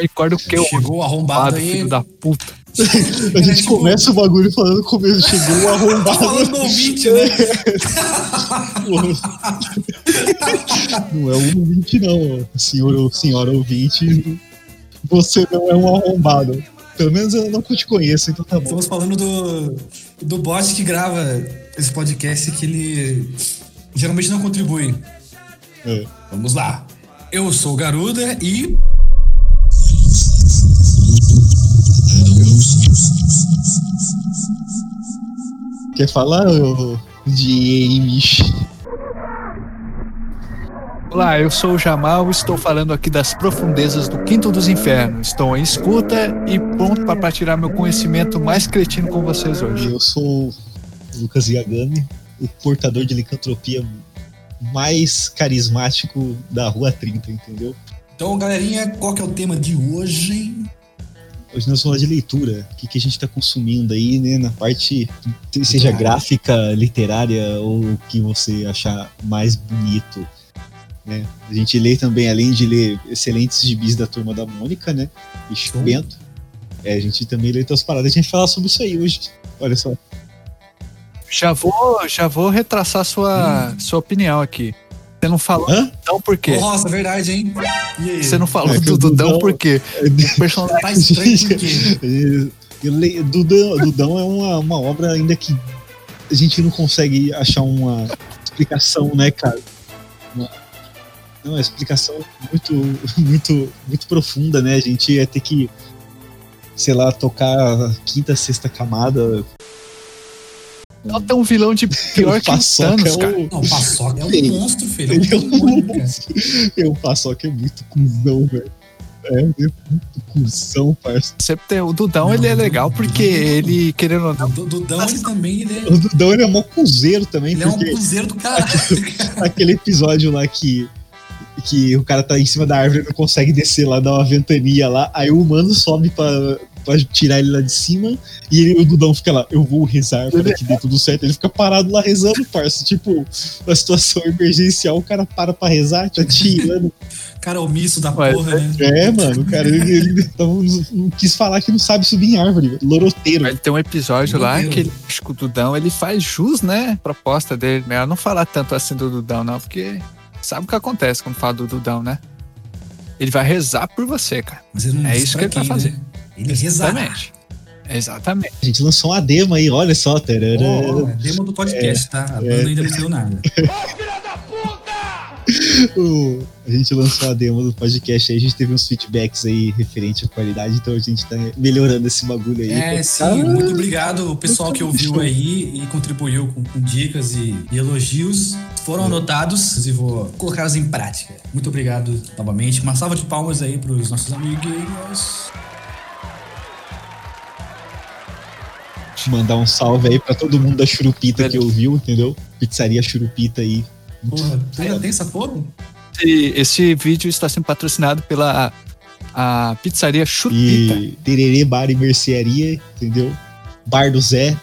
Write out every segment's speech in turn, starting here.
Recorda o que eu Chegou o arrombado aí. filho da puta. A gente tipo- começa o bagulho falando no começo, chegou arrombado. falando do ouvinte, né? Não é um ouvinte, não, senhor, senhora ouvinte. Você não é um arrombado. Pelo menos eu não te conheço, então tá bom. Estamos falando do, do bot que grava esse podcast que ele geralmente não contribui. É. Vamos lá. Eu sou o Garuda e. Quer falar, James? Olá, eu sou o Jamal e estou falando aqui das profundezas do Quinto dos Infernos. Estou em escuta e pronto para partilhar meu conhecimento mais cretino com vocês hoje. Eu sou o Lucas Yagami, o portador de licantropia mais carismático da Rua 30, entendeu? Então, galerinha, qual que é o tema de hoje? Hoje nós vamos falar de leitura, o que, que a gente está consumindo aí, né, na parte, seja gráfica, literária ou o que você achar mais bonito. Né? A gente lê também, além de ler excelentes gibis da Turma da Mônica, né, e Chico. Bento, é, a gente também lê outras paradas, a gente vai falar sobre isso aí hoje. Olha só. Já vou, já vou retraçar sua, sua opinião aqui. Você não falou Hã? Dudão por quê? Nossa, verdade, hein? Você não falou É do Dudão Dudão- por quê? O personagem Tá estranho por quê? Dudão, Dudão é uma, uma obra ainda que a gente não consegue achar uma explicação, né, cara? Uma, não, uma explicação muito, muito, muito profunda, né? A gente ia ter que, sei lá, tocar a quinta, sexta camada. Não tem um vilão de pior que o Paçoca Thanos, é cara. o- Não, o Paçoca é um Ele- monstro, filho. Ele é um cara. um. Eu Paçoca é muito cuzão, velho. É, é muito cuzão, tem, o Dudão ele é legal porque ele, querendo ou não, O Dudão, ele também, ele é, O Dudão ele é mó cuzeiro também, ele é um porque cruzeiro do caralho. aquele episódio lá que, que o cara tá em cima da árvore e não consegue descer lá, dá uma ventania lá, aí o humano sobe pra, pra tirar ele lá de cima e ele- o Dudão fica lá, eu vou rezar para que dê tudo certo. Ele fica parado lá rezando, parça. Tipo, uma situação emergencial, o cara para pra rezar, tá tirando. Cara omisso da Ué, porra, né? É, mano, o cara ele, ele não, não quis falar que não sabe subir em árvore, loroteiro. tem um episódio Meu lá Deus. que ele, acho que o Dudão ele faz jus, né? Proposta dele. Melhor não falar tanto assim do Dudão, não, porque sabe o que acontece quando fala do Dudão, né? Ele vai rezar por você, cara. Mas ele não É isso que ele tá quem, fazendo. né? Ele. Exatamente. Exatamente. A gente lançou uma demo aí, olha só. tarará. Ó, é demo do podcast, tá? A banda ainda não saiu nada. O- a gente lançou a demo do podcast aí, a gente teve uns feedbacks aí referente à qualidade, então a gente tá melhorando esse bagulho aí. É, Tá- sim, muito obrigado o pessoal que ouviu aí e contribuiu com, com dicas e, e elogios. Foram anotados e vou colocá-los em prática. Muito obrigado novamente. Uma salva de palmas aí pros nossos amiguinhos. Mandar um salve aí pra todo mundo da Churupita que ouviu, entendeu? Pizzaria Churupita aí. Porra, ainda tem essa porra? Esse, esse vídeo está sendo patrocinado pela a pizzaria Churupita. E Tererê Bar e Mercearia, entendeu? Bar do Zé.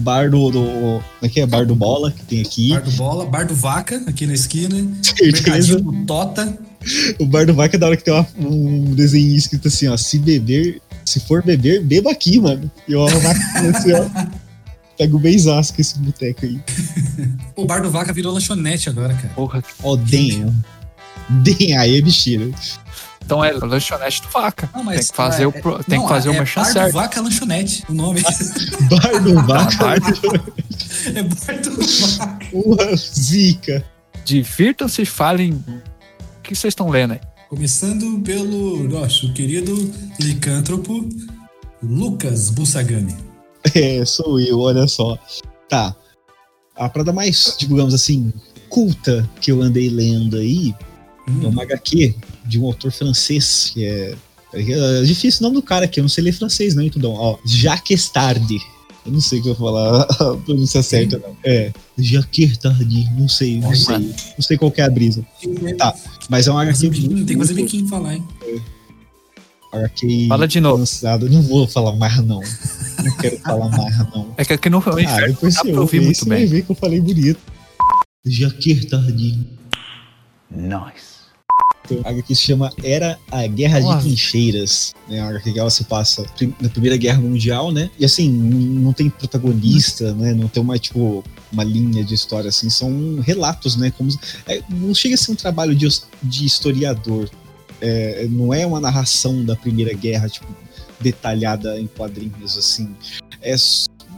Bar do. do como é que é? Bar do Bola, que tem aqui. Bar do Bola, Bar do Vaca, aqui na esquina. Certeza. Mercadinho Tota. O Bar do Vaca é da hora que tem uma- um desenho escrito assim, ó. Se beber, se for beber, beba aqui, mano. E eu assim, ó. Pego bem zasco esse boteco aí. O Bar do Vaca virou lanchonete agora, cara. Porra. Ó, damn. Damn, aí é besteira. Então é lanchonete do vaca. Não, mas- tem que fazer, é- o, pro- tem não, que fazer é o merchan Bar certo. do Vaca Lanchonete, o nome. Bar do Vaca. Bar é Bar do Vaca. Porra, zica. Divirtam-se e falem o que vocês estão lendo aí. Começando pelo nosso querido licântropo Lucas Bussagami. É, sou eu, olha só. Tá. A parada mais, digamos assim, culta que eu andei lendo aí é Hum, uma HQ de um autor francês, que é. É difícil o nome do cara aqui, eu não sei ler francês, não, então. Ó, Jacques Tardy. Eu não sei o que eu vou falar a pronúncia certa, não. É, Jacques Tardy, não sei, não sei. Não sei qual que é a brisa. Tá, mas é uma Fazer HQ. tem que fazer biquinho falar, hein? HQ Fala de novo. lançada. Não vou falar mais, não. Não quero falar mais, não. É que aqui no Ah, inferno depois você ouve, muito você vai bem. ver que eu falei bonito. Jaquir Tardim. Nice. Tem uma HQ que se chama Era a Guerra Nossa. de Trincheiras. Né? Uma HQ que ela se passa na Primeira Guerra Mundial, né? E assim, não tem protagonista, né? Não tem uma, tipo, uma linha de história, assim. São relatos, né? Como, é, não chega a ser um trabalho de, de historiador. É, não é uma narração da Primeira Guerra, tipo, detalhada em quadrinhos, assim. É,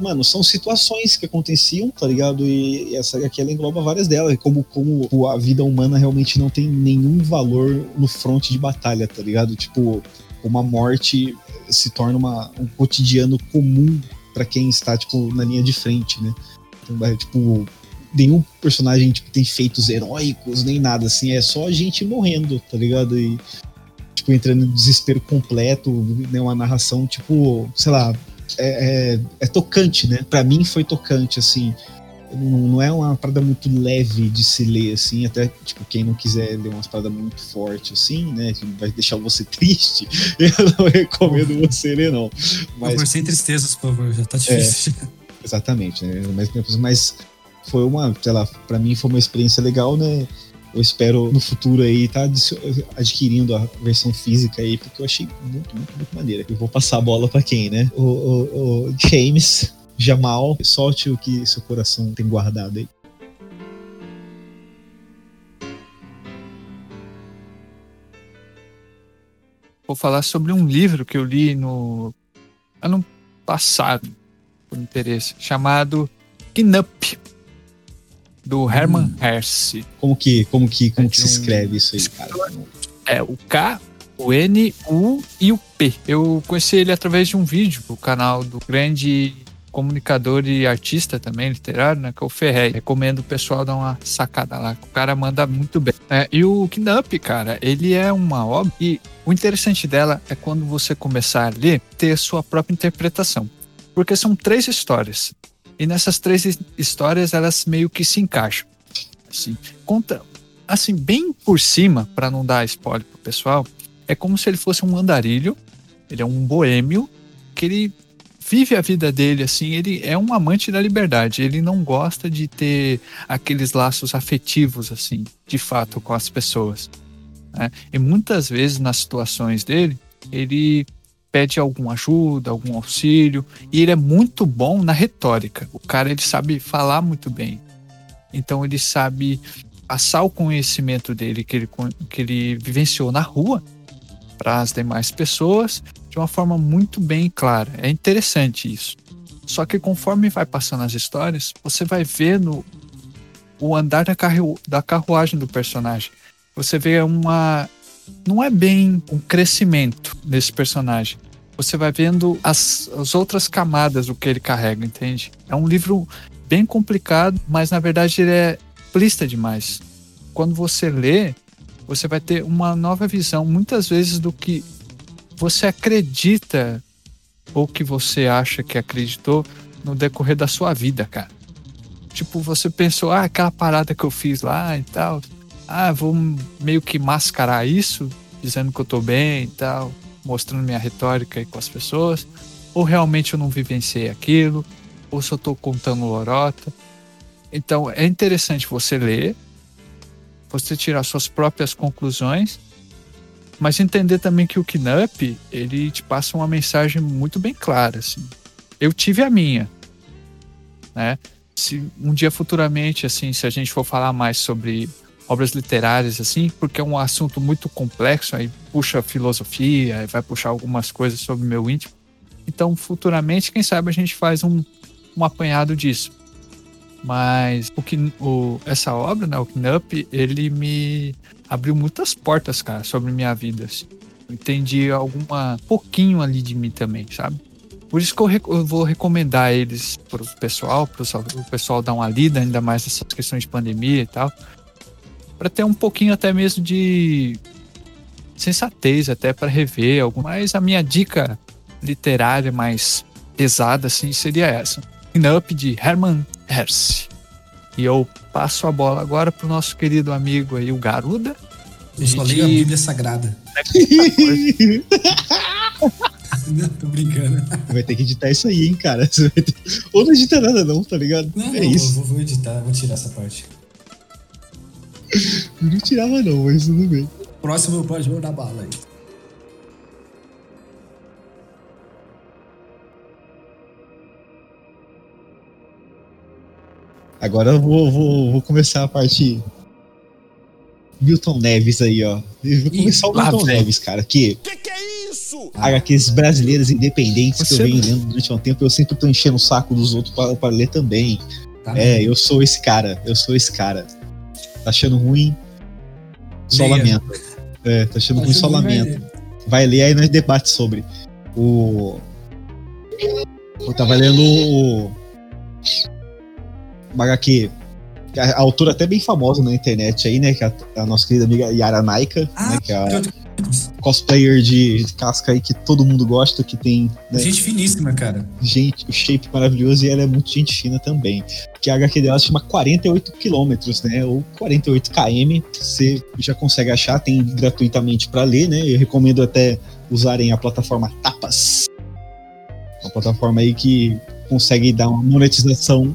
mano, são situações que aconteciam, tá ligado? E essa aqui ela engloba várias delas, como, como a vida humana realmente não tem nenhum valor no fronte de batalha, tá ligado? Tipo, uma morte se torna uma, um cotidiano comum pra quem está, tipo, na linha de frente, né? Então, é, tipo, nenhum personagem tipo, tem feitos heróicos, nem nada, assim, é só gente morrendo, tá ligado? E, tipo, entrando em desespero completo, né? Uma narração, tipo, sei lá, é, é, é tocante, né? Pra mim foi tocante, assim. Não, não é uma parada muito leve de se ler, assim. Até, tipo, quem não quiser ler umas paradas muito fortes, assim, né? Que vai deixar você triste. Eu não recomendo você ler, não. Por Mas, favor, sem tristezas, por favor. Já tá difícil. exatamente, né? Mas, mas foi uma, sei lá, pra mim foi uma experiência legal, né? Eu espero no futuro aí tá adquirindo a versão física aí, porque eu achei muito, muito, muito maneira. Eu vou passar a bola pra quem, né? O, o, o James, Jamal, solte o que seu coração tem guardado aí. Vou falar sobre um livro que eu li no ano passado, por interesse, chamado Knup, do Herman Hesse. Como que, como que, como É que se um escreve isso aí, cara? É o K, o N, o U e o P. Eu conheci ele através de um vídeo do canal do grande comunicador e artista também, literário, né? Que é o Ferré. Recomendo o pessoal dar uma sacada lá, o cara manda muito bem. É, e o Knup, cara, ele é uma obra e o interessante dela é quando você começar a ler, ter a sua própria interpretação. Porque são três histórias. E nessas três his- histórias, elas meio que se encaixam. Assim, conta, assim, bem por cima, para não dar spoiler pro pessoal, é como se ele fosse um andarilho, ele é um boêmio, que ele vive a vida dele assim, ele é um amante da liberdade, ele não gosta de ter aqueles laços afetivos assim, de fato, com as pessoas. né? E muitas vezes nas situações dele, ele pede alguma ajuda, algum auxílio, e ele é muito bom na retórica. O cara ele sabe falar muito bem. Então ele sabe passar o conhecimento dele que ele, que ele vivenciou na rua para as demais pessoas de uma forma muito bem clara. É interessante isso. Só que conforme vai passando as histórias, você vai vendo o andar da, carru da carruagem do personagem. Você vê uma. Não é bem um crescimento desse personagem. Você vai vendo as, as outras camadas do que ele carrega, entende? É um livro bem complicado, mas na verdade ele é plista demais. Quando você lê, você vai ter uma nova visão, muitas vezes, do que você acredita ou que você acha que acreditou no decorrer da sua vida, cara. Tipo, você pensou, ah, aquela parada que eu fiz lá e tal. Ah, vou meio que mascarar isso, dizendo que eu tô bem e tal, mostrando minha retórica aí com as pessoas. Ou realmente eu não vivenciei aquilo, ou só tô contando lorota. Então, é interessante você ler, você tirar suas próprias conclusões, mas entender também que o Knup, ele te passa uma mensagem muito bem clara, assim. Eu tive a minha, né? Se um dia futuramente, assim, se a gente for falar mais sobre obras literárias, assim, porque é um assunto muito complexo, aí puxa filosofia, aí vai puxar algumas coisas sobre o meu íntimo. Então, futuramente, quem sabe a gente faz um, um apanhado disso. Mas o que o, essa obra, né, o Knup, ele me abriu muitas portas, cara, sobre minha vida. Assim. Entendi alguma pouquinho ali de mim também, sabe? Por isso que eu, rec- eu vou recomendar eles pro pessoal, pro o pessoal dar uma lida, ainda mais essas questões de pandemia e tal, para ter um pouquinho até mesmo de sensatez até para rever algum. Mas a minha dica literária mais pesada assim seria essa. Up de Herman Hesse. E eu passo a bola agora pro nosso querido amigo aí, o Garuda. Eu só leio a Bíblia Sagrada. Não, tô brincando. Vai ter que editar isso aí, hein, cara. Ter- Ou não edita nada, não, tá ligado? Não, é não, isso. Vou, vou editar, vou tirar essa parte. Eu não tirava, não, mas tudo bem. Próximo pode mandar bala aí. Agora eu vou, vou, vou começar a parte. Milton Neves aí, ó. Eu vou Ih, começar o lá Milton vem. Neves, cara. Que Que que é isso? HQs brasileiras independentes que Você- eu venho lendo durante um tempo, eu sempre tô enchendo o saco dos outros pra, pra ler também. Tá? É, eu sou esse cara. Eu sou esse cara. Tá achando ruim? Só lamento. É, tá achando ruim, só lamento. Vai ler aí nós debate sobre. O. Eu tava lendo o. Uma HQ. que A autora até bem famosa na internet aí, né? Que é a, a nossa querida amiga Yara Naika, Ah, né? Que é a cosplayer de casca aí que todo mundo gosta, que tem né, Gente finíssima, cara. gente, o shape maravilhoso e ela é muito gente fina também. Que a HQ dela se chama 48 quilômetros, né? Ou 48 km. Você já consegue achar, tem gratuitamente para ler, né? Eu recomendo até usarem a plataforma Tapas. Uma plataforma aí que consegue dar uma monetização,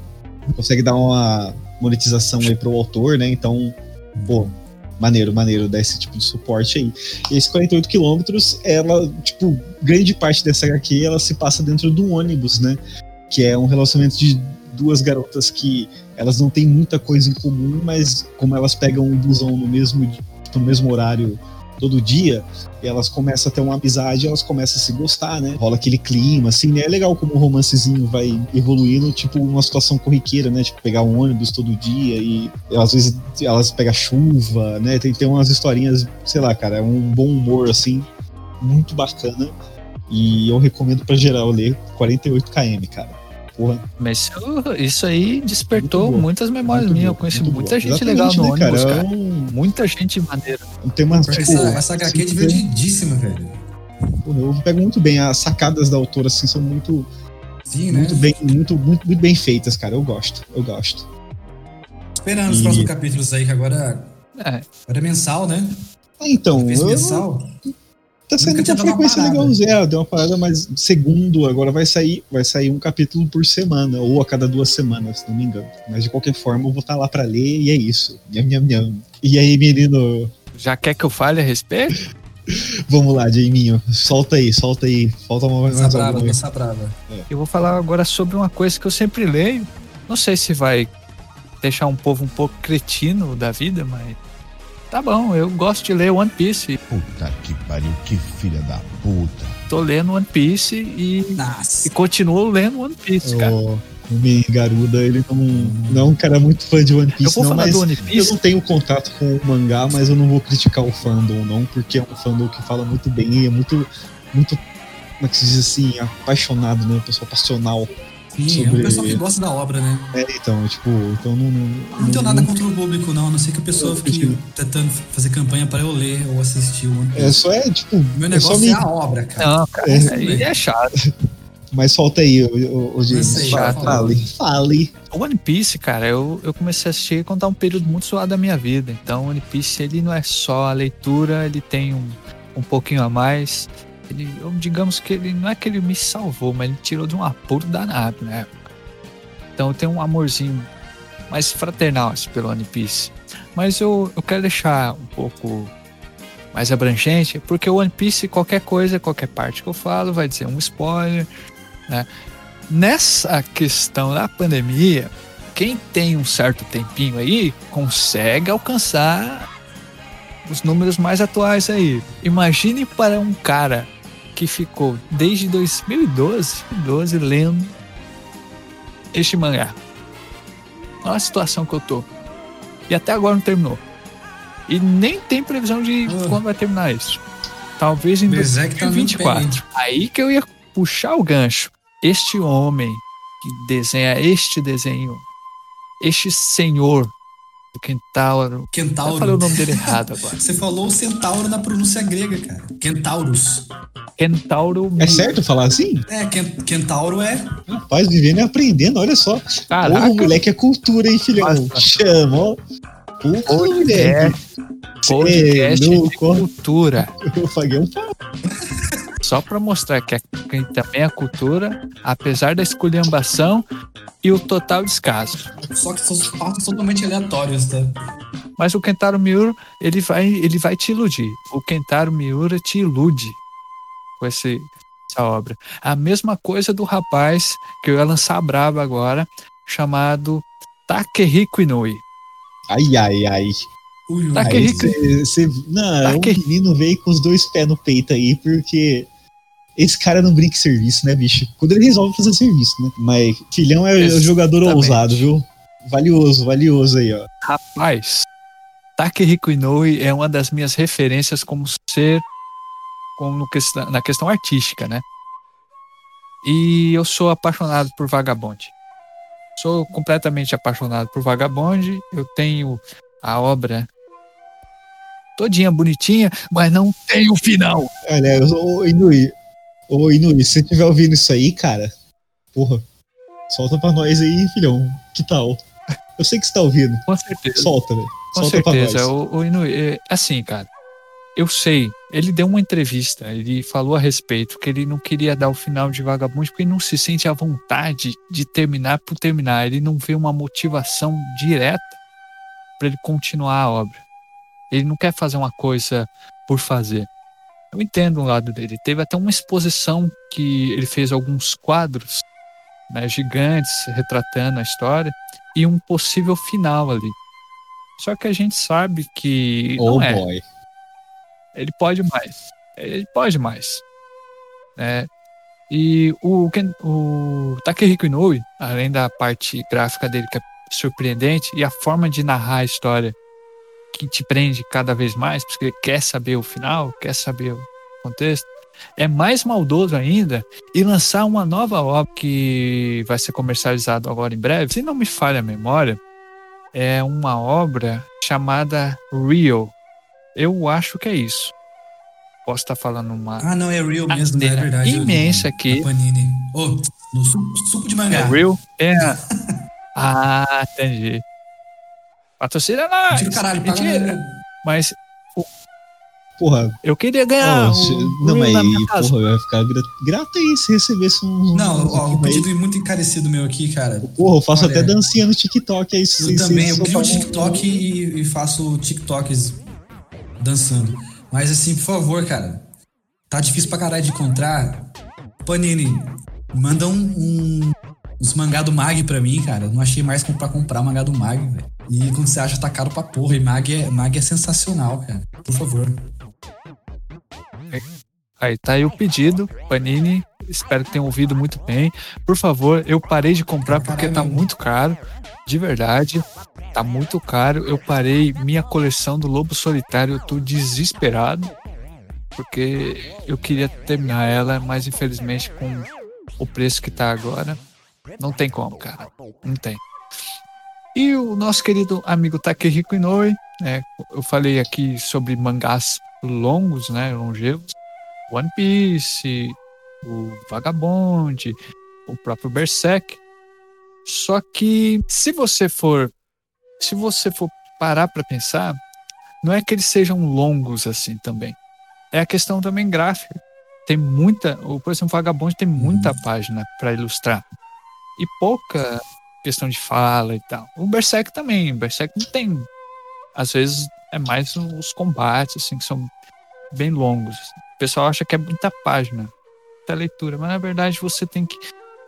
consegue dar uma monetização aí pro autor, né? Então, pô, maneiro, maneiro dar esse tipo de suporte aí. E esses 48 quilômetros, ela, tipo, grande parte dessa HQ, ela se passa dentro de um ônibus, né? Que é um relacionamento de duas garotas que elas não têm muita coisa em comum, mas como elas pegam um busão no mesmo, tipo, no mesmo horário todo dia, elas começam a ter uma amizade, elas começam a se gostar, né? Rola aquele clima, assim, né? É legal como o romancezinho vai evoluindo, tipo, uma situação corriqueira, né? Tipo, pegar um ônibus todo dia e às vezes elas pegam chuva, né? Tem, tem umas historinhas, sei lá, cara, é um bom humor, assim, muito bacana. E eu recomendo pra geral ler 48 km, cara. Porra, Mas isso, isso aí despertou muitas memórias muito minhas. Eu conheci muito muita boa. gente Exatamente, legal no né, ônibus, cara? cara. É Muita gente maneira. um tema, tipo, essa, essa HQ é divertidíssima, velho. Eu pego muito bem, as sacadas da autora assim são muito, Sim, né? muito bem, muito, muito, muito bem feitas, cara. Eu gosto, eu gosto. Esperando os E- próximos capítulos aí, que agora, É, agora é mensal, né? Ah, então, eu, mensal. Tá saindo com frequência parada. legalzinha, é, deu uma parada, mas segundo, agora vai sair, vai sair um capítulo por semana, ou a cada duas semanas, se não me engano. Mas de qualquer forma, eu vou estar lá pra ler e é isso. Nham, nham, nham. E aí, menino, já quer que eu fale a respeito? vamos lá, Jaiminho, solta aí, solta aí. Falta uma mais Dança brava, dança brava. Eu vou falar agora sobre uma coisa que eu sempre leio. Não sei se vai deixar um povo um pouco cretino da vida, mas tá bom. Eu gosto de ler One Piece. Puta que pariu, que filha da puta. Tô lendo One Piece e, e Nossa. continuo lendo One Piece, cara. O Mi Garuda, ele não, não é um cara muito fã de One Eu Piece, vou não, falar mas do One eu Piece. não tenho contato com o mangá, mas eu não vou criticar o fandom, não, porque é um fandom que fala muito bem e é muito, muito, como é que se diz assim, apaixonado, né? Pessoa passional. Sim, é sobre- um pessoal que gosta da obra, né? É, então, tipo, então não. Não, Não tenho nada contra o público, não, a não ser que a pessoa Eu fique prefiro. tentando fazer campanha pra eu ler ou assistir o One É só é, tipo, Meu é só negócio me- é a obra, cara. Não, cara, É. isso aí é chato. Mas solta aí, o, James. Fale, fale. O One Piece, cara, eu, eu comecei a assistir quando tá um período muito suado da minha vida. Então, o One Piece, ele não é só a leitura, ele tem um, um pouquinho a mais. Ele, digamos que ele não é que ele me salvou, mas ele tirou de um apuro danado na época. Então, eu tenho um amorzinho mais fraternal pelo One Piece. Mas eu, eu quero deixar um pouco mais abrangente, porque o One Piece, qualquer coisa, qualquer parte que eu falo, vai dizer um spoiler, né? Nessa questão da pandemia, quem tem um certo tempinho aí consegue alcançar os números mais atuais aí. Imagine para um cara que ficou desde 2012 12, lendo este mangá. Olha a situação que eu tô. E até agora não terminou. E nem tem previsão de Ah. quando vai terminar isso. Talvez em Berserk tá no 2024. Aí que eu ia puxar o gancho. Este homem que desenha este desenho, este senhor do Kentauro. Eu Kentauro. falei o nome dele errado agora. Você falou o centauro na pronúncia grega, cara. Kentaurus. Kentauro. É certo falar assim? É, Ken- Kentauro é. Rapaz, vivendo e aprendendo, olha só. Caraca. Porra, moleque é cultura, hein, filhão? Nossa. Chama, ó. Porra, moleque. Podcast, podcast é de cultura. Eu paguei um pau. Só pra mostrar que, a- que também a cultura, apesar da esculhambação e o total descaso. Só que são fatos totalmente aleatórios, tá? Mas o Kentaro Miura, ele vai, ele vai te iludir. O Kentaro Miura te ilude com esse, essa obra. A mesma coisa do rapaz que eu ia lançar brava agora, chamado Takehiko Inoue. Ai, ai, ai. Ui. Tá Aí cê- cê- não, o que- menino veio com os dois pés no peito aí, porque esse cara não brinca em serviço, né, bicho? Quando ele resolve fazer serviço, né? Mas filhão é o Exatamente. jogador ousado, viu? Valioso, valioso aí, ó. Rapaz, Takehiko Inoue é uma das minhas referências como ser como questão- na questão artística, né? E eu sou apaixonado por Vagabond. Sou completamente apaixonado por Vagabond. Eu tenho a obra todinha bonitinha, mas não tem o final. Olha, ô Inui, ô Inui, se você estiver ouvindo isso aí, cara, porra, solta pra nós aí, filhão. Que tal? Eu sei que você tá ouvindo. Com certeza. Solta, velho. Com Solta certeza. O, o Inoue, é, assim, cara, eu sei. Ele deu uma entrevista, ele falou a respeito que ele não queria dar o final de Vagabond porque ele não se sente à vontade de terminar por terminar. Ele não vê uma motivação direta para ele continuar a obra. Ele não quer fazer uma coisa por fazer. Eu entendo um lado dele. Teve até uma exposição que ele fez alguns quadros né, gigantes retratando a história e um possível final ali. Só que a gente sabe que Oh não é. boy. Ele pode mais. Ele pode mais. né? E o, Ken- o Takehiko Inoue, além da parte gráfica dele que é surpreendente e a forma de narrar a história que te prende cada vez mais, porque quer saber o final, quer saber o contexto, é mais maldoso ainda e lançar uma nova obra que vai ser comercializada agora em breve. Se não me falha a memória, é uma obra chamada Real. Eu acho que é isso. Posso estar falando uma. Ah, não, é real mesmo, né? é verdade. imensa aqui. Panini. Ô, no suco, suco de mangá. É Real? É. ah, entendi. Patrocina nós! Mentira, caralho, paga Mentira. na- Mas Porra, eu queria ganhar. o se- Real não, mas casa. porra, vai ficar gra- grato aí se recebesse um. Não, um- ó, um- o pedido é muito encarecido meu aqui, cara. Porra, eu faço Olha, até dancinha no TikTok aí. se- Eu se- também, se eu crio um um- TikTok e, e faço TikToks dançando. Mas assim, por favor, cara, tá difícil pra caralho de encontrar. Panini, manda um, um- uns mangá do Mag pra mim, cara. Eu Não achei mais pra comprar mangá do Mag, velho. E quando você acha, tá caro pra porra. E Mag é, Mag é sensacional, cara. Por favor. Aí tá aí o pedido, Panini. Espero que tenham ouvido muito bem. Por favor, eu parei de comprar porque tá muito caro. De verdade, tá muito caro. Eu parei minha coleção do Lobo Solitário. Eu tô desesperado. Porque eu queria terminar ela, mas infelizmente com o preço que tá agora, não tem como, cara. Não tem. E o nosso querido amigo Takehiko Inoue, né? Eu falei aqui sobre mangás longos, né? Longevos. One Piece, o Vagabond, o próprio Berserk. Só que se você for se você for parar para pensar, não é que eles sejam longos assim também. É a questão também gráfica. Tem muita, o por exemplo, Vagabond tem muita página para ilustrar e pouca questão de fala e tal. O Berserk também, o Berserk não tem. Às vezes é mais os combates assim que são bem longos. O pessoal acha que é muita página, muita leitura, mas na verdade você tem que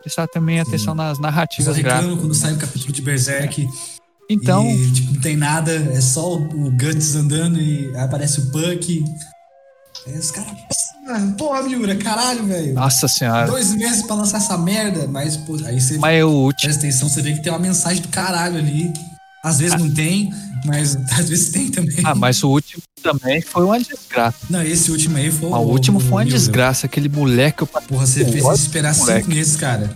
prestar também Sim. atenção nas narrativas reclamo gráficas. quando né? sai o capítulo de Berserk Então, e tipo, não tem nada, é só o, Guts andando e aparece o Buck. Aí os caras. Ah, Porra, Miura, caralho, velho. nossa senhora. Dois meses pra lançar essa merda, mas pô, aí você Mas é o último. presta atenção, você vê que tem uma mensagem do caralho ali. Às vezes não tem, mas às vezes tem também. Ah, mas o último também foi uma desgraça. Não, esse último aí foi Mas o último foi uma Miura. desgraça. Aquele moleque, eu Porra, você fez esperar moleque. cinco meses, cara.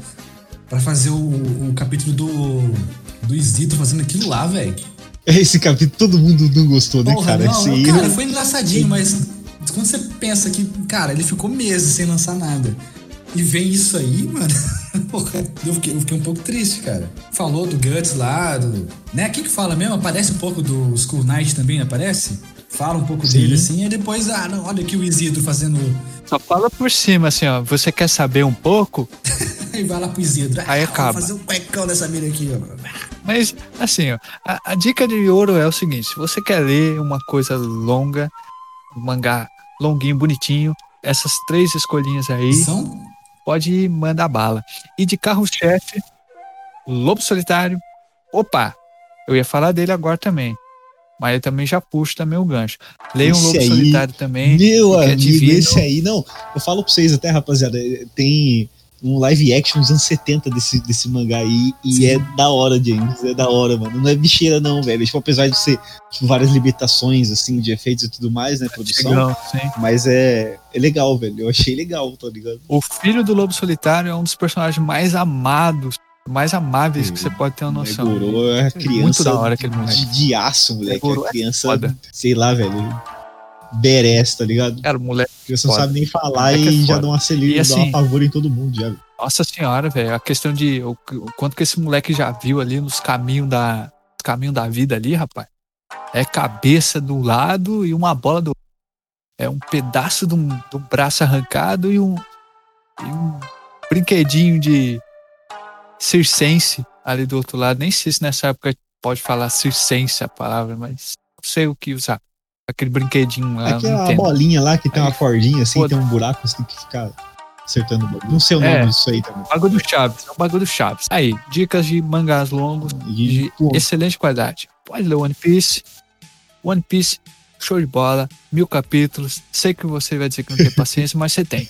Pra fazer o, o capítulo do. Do Isito fazendo aquilo lá, velho. Esse capítulo todo mundo não gostou, né, Porra, cara? não, Esse cara, foi engraçadinho, mas quando você pensa que, cara, ele ficou meses sem lançar nada. E vem isso aí, mano. Porra, eu fiquei, eu fiquei um pouco triste, cara. Falou do Guts lá, do. Né? Quem que fala mesmo? Aparece um pouco do School Knight também, aparece? Fala um pouco Sim. dele assim, e depois, ah, não, olha aqui o Isidro fazendo. só fala por cima, assim, ó. Você quer saber um pouco? Aí vai lá pro Isidro. Aí ah, acaba. Vou fazer um cuecão dessa mina aqui, ó. Mas, assim, ó, a, a dica de ouro é o seguinte: se você quer ler uma coisa longa, um mangá longuinho, bonitinho, essas três escolhinhas aí, São? pode mandar bala. E de carro-chefe, Lobo Solitário. Opa! Eu ia falar dele agora também. Mas eu também já puxo também o gancho. Leia um Lobo aí, Solitário também. Meu é amigo, divino. esse aí, não. Eu falo pra vocês até, rapaziada, tem um live action dos anos 70 desse, desse mangá aí, e Sim. é da hora, James. É da hora, mano. Não é bicheira, não, velho. Tipo, apesar de ser tipo, várias limitações, assim, de efeitos e tudo mais, né, produção. Legal, sim. Mas é, é legal, velho. Eu achei legal, tá ligado? O filho do Lobo Solitário é um dos personagens mais amados, mais amáveis que você pode ter uma noção. Meguro é criança Muito da hora aquele moleque. de, de aço, moleque. Meguro a é criança, sei lá, velho. Beres, tá ligado? Cara, moleque. Criança não sabe nem falar Moleque é e já foda. dá uma E celírio, dá assim- uma pavor em todo mundo, já. Nossa senhora, velho. A questão de. O, o quanto que esse moleque já viu ali nos caminhos da, nos caminhos da vida ali, rapaz. É cabeça do lado e uma bola do. É um pedaço do, do braço arrancado e um, e um brinquedinho de circense ali do outro lado. Nem sei se nessa época pode falar circense a palavra, mas não sei o que usar. Aquele brinquedinho lá. Aquela bolinha lá que tem Aí, uma cordinha assim, foda. tem um buraco, você tem que ficar acertando o bagulho. Não sei o nome É. disso aí também. Bagulho do Chaves, é o bagulho do Chaves. Aí, dicas de mangás longos E, de pô, excelente qualidade. Pode ler One Piece. One Piece, show de bola, mil capítulos. Sei que você vai dizer que não tem paciência, mas você tem.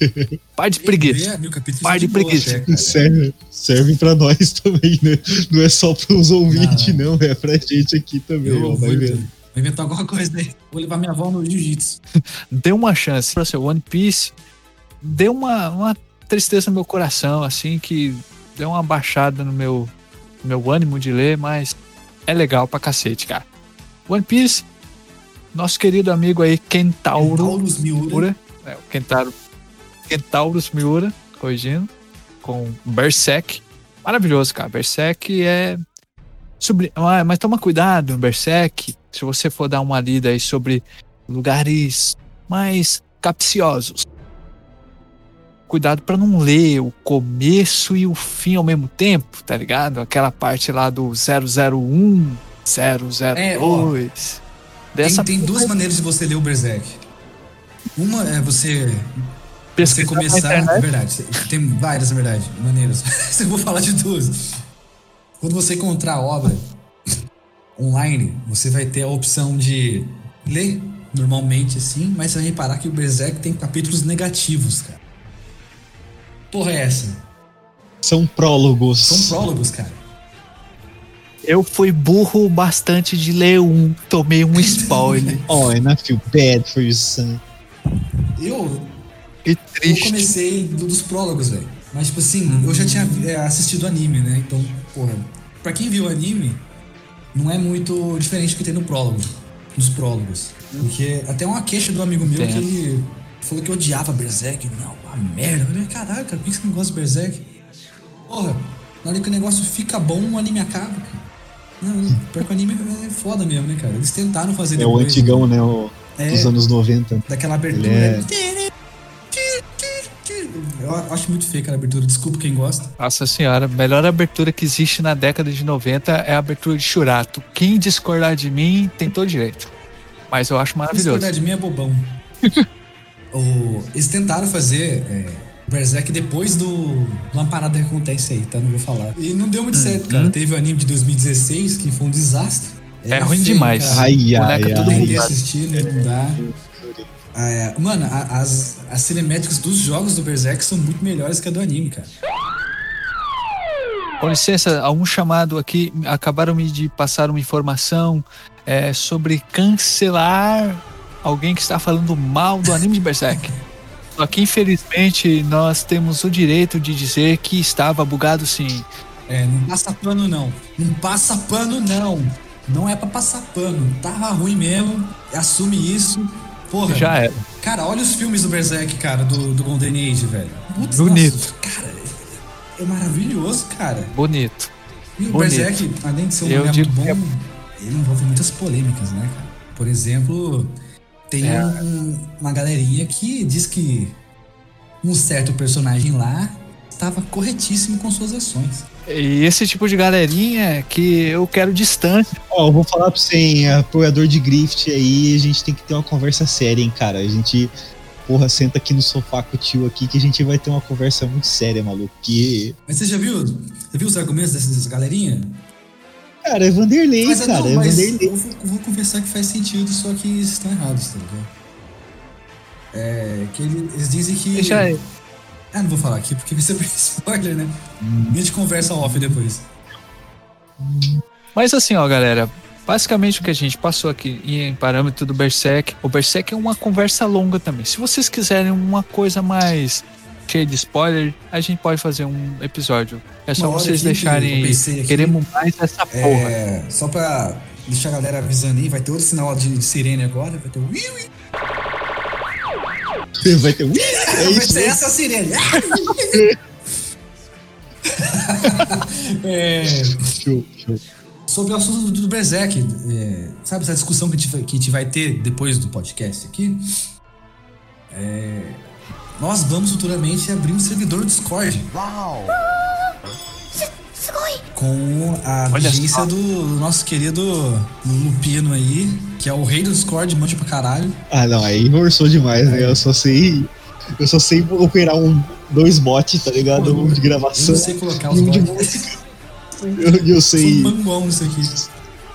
Par de preguiça. É, capítulos Par de preguiça. cara. serve, serve pra nós também, né? Não é só pros ouvintes, não, é pra gente aqui também, Eu ó, vai vendo. Vou inventar alguma coisa aí. Vou levar minha avó no jiu-jitsu. Dê uma chance pra seu One Piece. Deu uma, uma tristeza no meu coração, assim, que deu uma baixada no meu, no meu ânimo de ler, mas é legal pra cacete, cara. One Piece, nosso querido amigo aí, Kentauro. Taurus Miura. É, o Kentaro, Kentaurus Miura, corrigindo, com Berserk. Maravilhoso, cara. Berserk é. Sobre, ah, mas toma cuidado, Berserk, se você for dar uma lida aí sobre lugares mais capciosos. Cuidado pra não ler o começo e o fim ao mesmo tempo, tá ligado? Aquela parte lá do 001, 002. É, ó, dessa tem, tem duas maneiras de você ler o Berserk. Uma é você, você pesquisar na começar. Internet. verdade, tem várias, na verdade, maneiras. eu vou falar de duas. Quando você encontrar a obra online, você vai ter a opção de ler normalmente assim, mas você vai reparar que o Berserk tem capítulos negativos, cara. Porra, é essa? São prólogos. São prólogos, cara. Eu fui burro bastante de ler um, tomei um spoiler. Oh, and I feel bad for you, son. Eu, que eu triste. comecei do- dos prólogos, velho. Mas, tipo assim, eu já tinha é, assistido anime, né? Então, porra, pra quem viu anime, não é muito diferente do que tem no prólogo, nos prólogos. Porque até uma queixa do amigo meu Entendo. que ele falou que odiava Berserk. Não, uma merda. Eu falei, caralho, cara, por que você não gosta de Berserk? Porra, na hora que o negócio fica bom, o anime acaba, cara. Não, pior que o anime é foda mesmo, né, cara? Eles tentaram fazer É o depois, antigão, né? O, É. Dos anos 90. daquela abertura. Ele é- Eu acho muito feio aquela abertura, desculpa quem gosta. Nossa senhora, a melhor abertura que existe na década de 90 é a abertura de Churato. Quem discordar de mim tem todo direito. Mas eu acho maravilhoso. Discordar de mim é bobão. O- eles tentaram fazer é, Berserk depois do de uma parada que acontece aí, tá? Não vou falar. E não deu muito certo, cara. Teve o anime de 2016 que foi um desastre. É Era ruim demais. cara. Ai, ai, Boneca ai. todo Tem mundo que vai. assistir, né? não dá. Ah, é. Mano, a- as, as cinemáticas dos jogos do Berserk são muito melhores que a do anime, cara. Com licença, há um chamado aqui. Acabaram de passar uma informação é, sobre cancelar alguém que está falando mal do anime de Berserk. Só que infelizmente nós temos o direito de dizer que estava bugado sim. É, não passa pano não. Não passa pano não. Não é pra passar pano. Tava ruim mesmo. Assume isso. Porra. Já era. Cara, olha os filmes do Berserk, cara, do, do Golden Age, velho. Putz, Bonito. nossa, cara, é maravilhoso, cara. Bonito. E o Bonito. Berserk, além de ser um Eu digo é- bom, ele envolve muitas polêmicas, né, cara? Por exemplo, tem É. um- uma galerinha que diz que um certo personagem lá estava corretíssimo com suas ações. E esse tipo de galerinha que eu quero distante. Ó, eu vou falar pra você, hein, apoiador de Grift aí, a gente tem que ter uma conversa séria, hein, cara. A gente, porra, senta aqui no sofá com o tio aqui que a gente vai ter uma conversa muito séria, maluco. Que, Mas você já viu? Você viu os argumentos dessas galerinha? cara, é Vanderlei, Mas, cara, não, é mas Vanderlei. eu vou, vou confessar que faz sentido, só que eles estão errados, tá ligado? É, que ele- eles dizem que. Já é. Ah, não vou falar aqui porque vai ser spoiler, né? A gente conversa off depois. Mas assim, ó, galera. Basicamente o que a gente passou aqui em parâmetro do Berserk. O Berserk é uma conversa longa também. Se vocês quiserem uma coisa mais cheia de spoiler, a gente pode fazer um episódio. É só Uma vocês que deixarem. aqui. Queremos mais essa porra. É, só pra deixar a galera avisando aí, vai ter outro sinal de sirene agora, vai ter ui. Vai ter. Ui, É vai ser essa a sirene. é, sobre o assunto do, do Berserk, é, sabe essa discussão que a, gente, vai- ter depois do podcast aqui? É, nós vamos futuramente abrir um servidor do Discord Uau! com a Olha vigência só. do nosso querido Lupino aí, que é o rei do Discord, manja pra caralho. Ah, não, aí forçou demais, né? Eu só sei. Eu só sei operar um, dois bots, tá ligado? Pô, Um de Eu gravação. não sei colocar os um de bots. Eu, eu Sou sei. manguão isso aqui.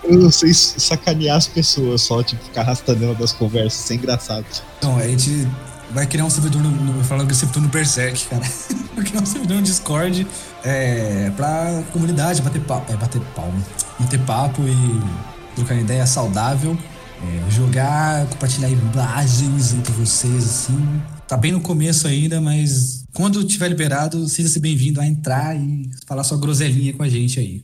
Eu sei sacanear as pessoas só, tipo, ficar arrastando ela das conversas. Isso é engraçado. Então, a gente vai criar um servidor no, no falando que servidor no Berserk, cara. vai criar um servidor no Discord é, pra comunidade bater papo, é, bater palma, bater papo e trocar ideia saudável, é, jogar, compartilhar imagens entre vocês, assim. Tá bem no começo ainda, mas quando tiver liberado, seja-se bem-vindo a entrar e falar sua groselinha com a gente aí.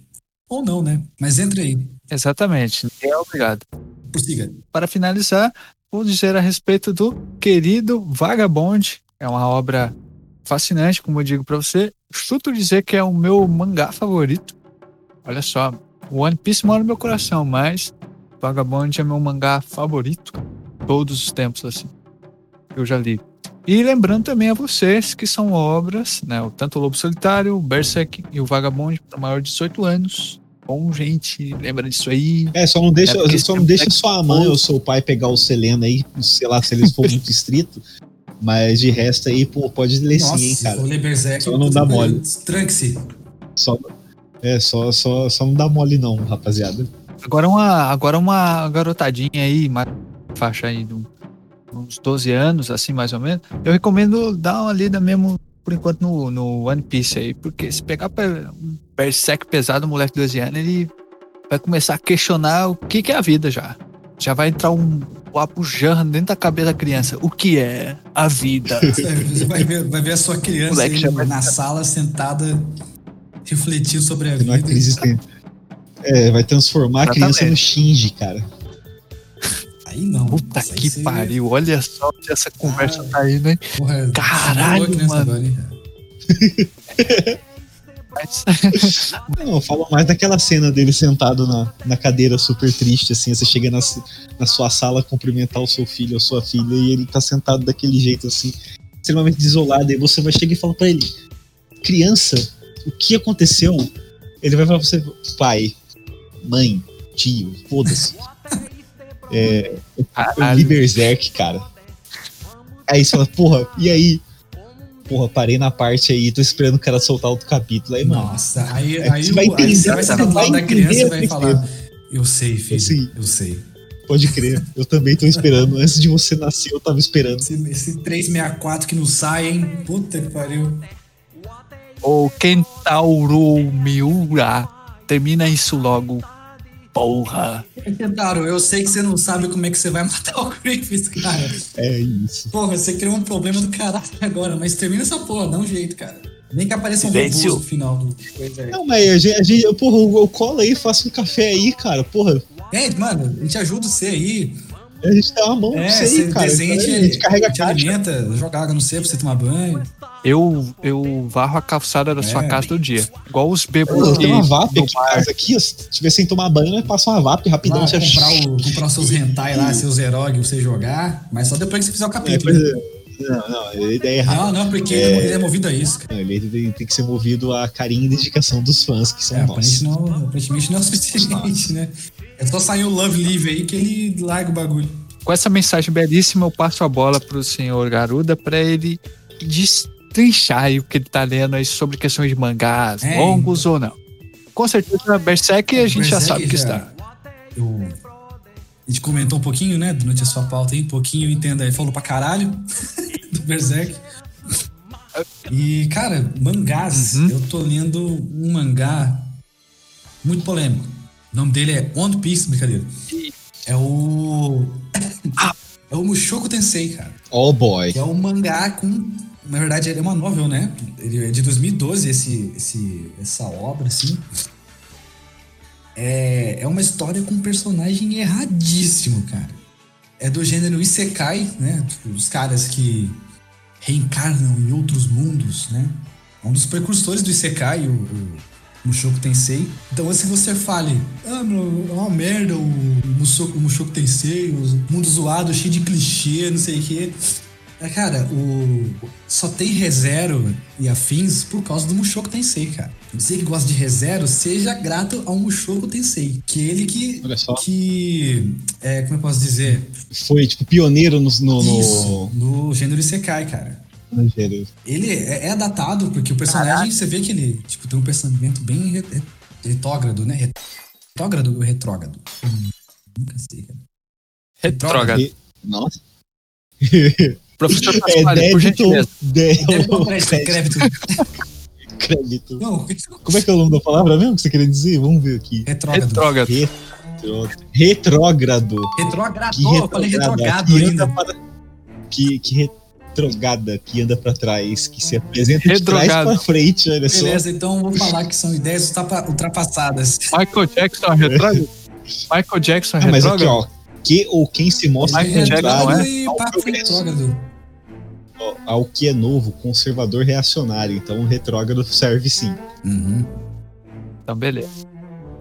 Ou não, né? Mas entre aí. Exatamente. É obrigado. Prossiga. Para finalizar, vou dizer a respeito do querido Vagabond. É uma obra fascinante, como eu digo para você. Chuto dizer que é o meu mangá favorito. Olha só, One Piece mora no meu coração, mas Vagabond é meu mangá favorito. Todos os tempos, assim. Eu já li. E lembrando também a vocês que são obras, né? o- Tanto o Lobo Solitário, o Berserk e o Vagabond para maior de 18 anos. Bom, gente, lembra disso aí. É, só não deixa, É só não deixa sua mãe ou seu pai pegar o Selena aí, sei lá, se eles for muito estrito. Mas de resto aí, pô, pode ler Nossa, sim, hein, cara. for ler Berserk, Só não dá mole. Tranque-se. Só, é, só, só, só não dá mole não, rapaziada. Agora uma, agora uma garotadinha aí, uma faixa aí de uns 12 anos, assim mais ou menos. Eu recomendo dar uma lida mesmo, por enquanto, no, no One Piece aí, porque se pegar pe- um Berserk pesado, um moleque de 12 anos, ele vai começar a questionar o que, que é a vida já. Já vai entrar um papo jarra dentro da cabeça da criança. O que é a vida? Você vai ver, vai ver a sua criança aí já vai- na sala, sentada, refletindo sobre a Tendo uma vida. crise É, vai transformar a criança no Shinji, cara. Aí não. Puta aí que pariu, olha só onde essa conversa tá indo, hein? Porra, Caralho, mano. agora, Não, eu falo mais daquela cena dele sentado na, na cadeira super triste, assim, você chega na, na sua sala cumprimentar o seu filho ou sua filha e ele tá sentado daquele jeito, assim, extremamente desolado, e você vai chegar e fala pra ele, criança, o que aconteceu? Ele vai falar pra você, pai, mãe, tio, foda-se. É, eu li Berserk, cara. Aí você fala, porra, e aí? Porra, parei na parte aí, tô esperando o cara soltar outro capítulo. Aí, mano, Nossa, aí, É, aí, você o- vai aí entender, você vai sentar do lado da criança e entender vai falar: Eu sei, filho, Sim. eu sei. pode crer, eu também tô esperando. Antes de você nascer, eu tava esperando. Esse, esse 364 que não sai, hein? Puta que pariu. O Kentauro Miura. Termina isso logo. Porra. Eu sei que você não sabe como é que você vai matar o Griffiths, cara. É isso. Porra, você criou um problema do caralho agora, mas termina essa porra, dá um jeito, cara. Nem que apareça um Silêncio. robô no final do coisa aí. Não, mas a gente, a gente- eu, porra, eu, eu colo aí, faço um café aí, cara. Porra, É, mano, a gente ajuda você aí. A gente dá uma mão É, você aí, cara. desenha, a gente carrega a te caixa. alimenta, joga água no cepo pra você tomar banho. Eu, eu varro a calçada da sua É. casa todo dia. Igual os Pô, bêbados tem uma VAP aqui em casa, aqui, se tiver sem tomar banho, nós passa uma VAP rapidão. Lá, você comprar, o, comprar os seus hentai lá, seus erógues, você jogar, mas só depois que você fizer o É, capítulo. pois né? é. Não, não, a ideia é errada. Não, não, porque ele é- ele é movido a isso, cara. Ele tem, tem que ser movido a carinho e dedicação dos fãs, que são É, nossos. aparentemente não, aparentemente não é o suficiente, né? É só sair o Love Live aí que ele larga o bagulho. Com essa mensagem belíssima, eu passo a bola pro senhor Garuda para ele destrinchar aí o que ele tá lendo aí sobre questões de mangás, É, longos ou não. Com certeza, Berserk a gente já Berserk sabe que já- está. Eu, a gente comentou um pouquinho, né, durante a sua pauta aí, um pouquinho, entenda aí, falou pra caralho do Berserk. E, cara, mangás, Uhum. eu tô lendo um mangá muito polêmico. O nome dele é One Piece, brincadeira. É o. É o Mushoku Tensei, cara. Oh boy. Que é um mangá com. Na verdade, ele é uma novel, né? Ele é de 2012, esse, esse, essa obra, assim. É, é uma história com um personagem erradíssimo, cara. É do gênero Isekai, né? Tipo, os caras que reencarnam em outros mundos, né? É um dos precursores do Isekai, o, o Mushoku Tensei. Então, se você fale, ah, meu, é uma merda o Mushoku, o Mushoku Tensei, o mundo zoado, cheio de clichê, não sei o quê. É, cara, o só tem ReZero e afins por causa do Mushoku Tensei, cara. Você que gosta de ReZero, seja grato ao Mushoku Tensei. Que ele que. Olha só. Que. É, como eu posso dizer? Foi, tipo, pioneiro no, no, no- Isso, no gênero Isekai, cara. Ele é, é datado, porque o personagem, você vê que ele tipo, tem um pensamento bem re- re- retrógrado, né? Retrógrado ou retrógrado? Hum, nunca sei, cara. Retrógrado. Nossa. Professor É por gentileza. débito, Débito, crédito, crédito. crédito. Não, Como é que é o nome da palavra mesmo que você queria dizer? Vamos ver aqui. retrógrado. Retrógrado. Retrógrado. Retrógrado, Que eu falei ainda. Que, que retrogada, que anda pra trás, que se apresenta de trás pra frente, olha só. Beleza, então vou falar que são ideias ultrapa- ultrapassadas. Michael Jackson é retrógrado? Michael Jackson é Ah, mas aqui, retrógrado? ó. Que ou quem se mostra Michael Jackson, contrário não é? ao retrógrado. Ó, ao que é novo, conservador reacionário. Então o retrógrado serve sim. Uhum. Então, beleza.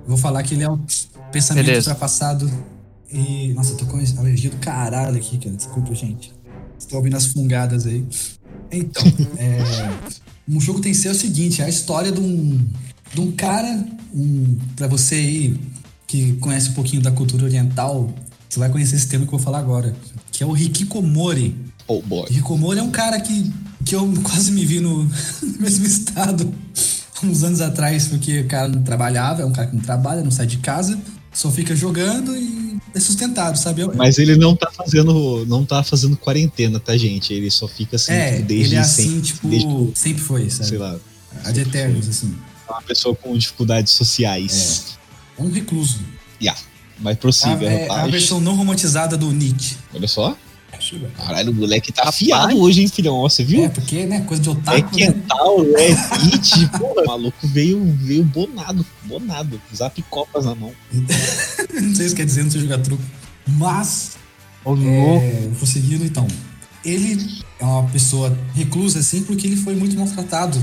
Vou falar que ele é um pensamento Beleza. ultrapassado. E. Nossa, eu tô com alergia do caralho aqui, cara. Desculpa, gente. Estou ouvindo as fungadas aí. Então, é. Um jogo tem que ser o seguinte: é a história de um, de um cara. Um, pra você aí que conhece um pouquinho da cultura oriental, você vai conhecer esse termo que eu vou falar agora. Que é o Hikikomori. Oh boy. Hikikomori é um cara que, que eu quase me vi no, no mesmo estado uns anos atrás, porque o cara não trabalhava, é um cara que não trabalha, não sai de casa, só fica jogando e é sustentado, sabe? Eu- Mas ele não tá fazendo. Não tá fazendo quarentena, tá, gente? Ele só fica assim, é, tipo, desde ele é assim, sempre. tipo, desde, sempre foi, sabe? sei lá, Ad eternos, assim. uma pessoa com dificuldades sociais. É um recluso. Mas É, prossiga, a- é a rapaz. versão não romantizada do Nietzsche. Olha só. É, Caralho, o moleque tá afiado hoje, hein, filhão? Você viu? É, porque, né, coisa de É otaku, né? Quental, é Hit, porra, o maluco veio, veio bonado, bonado, zap copas na mão. não sei se quer dizer, não sei jogar truco. Mas, louco. É, prosseguindo então. Ele é uma pessoa reclusa, assim, porque ele foi muito maltratado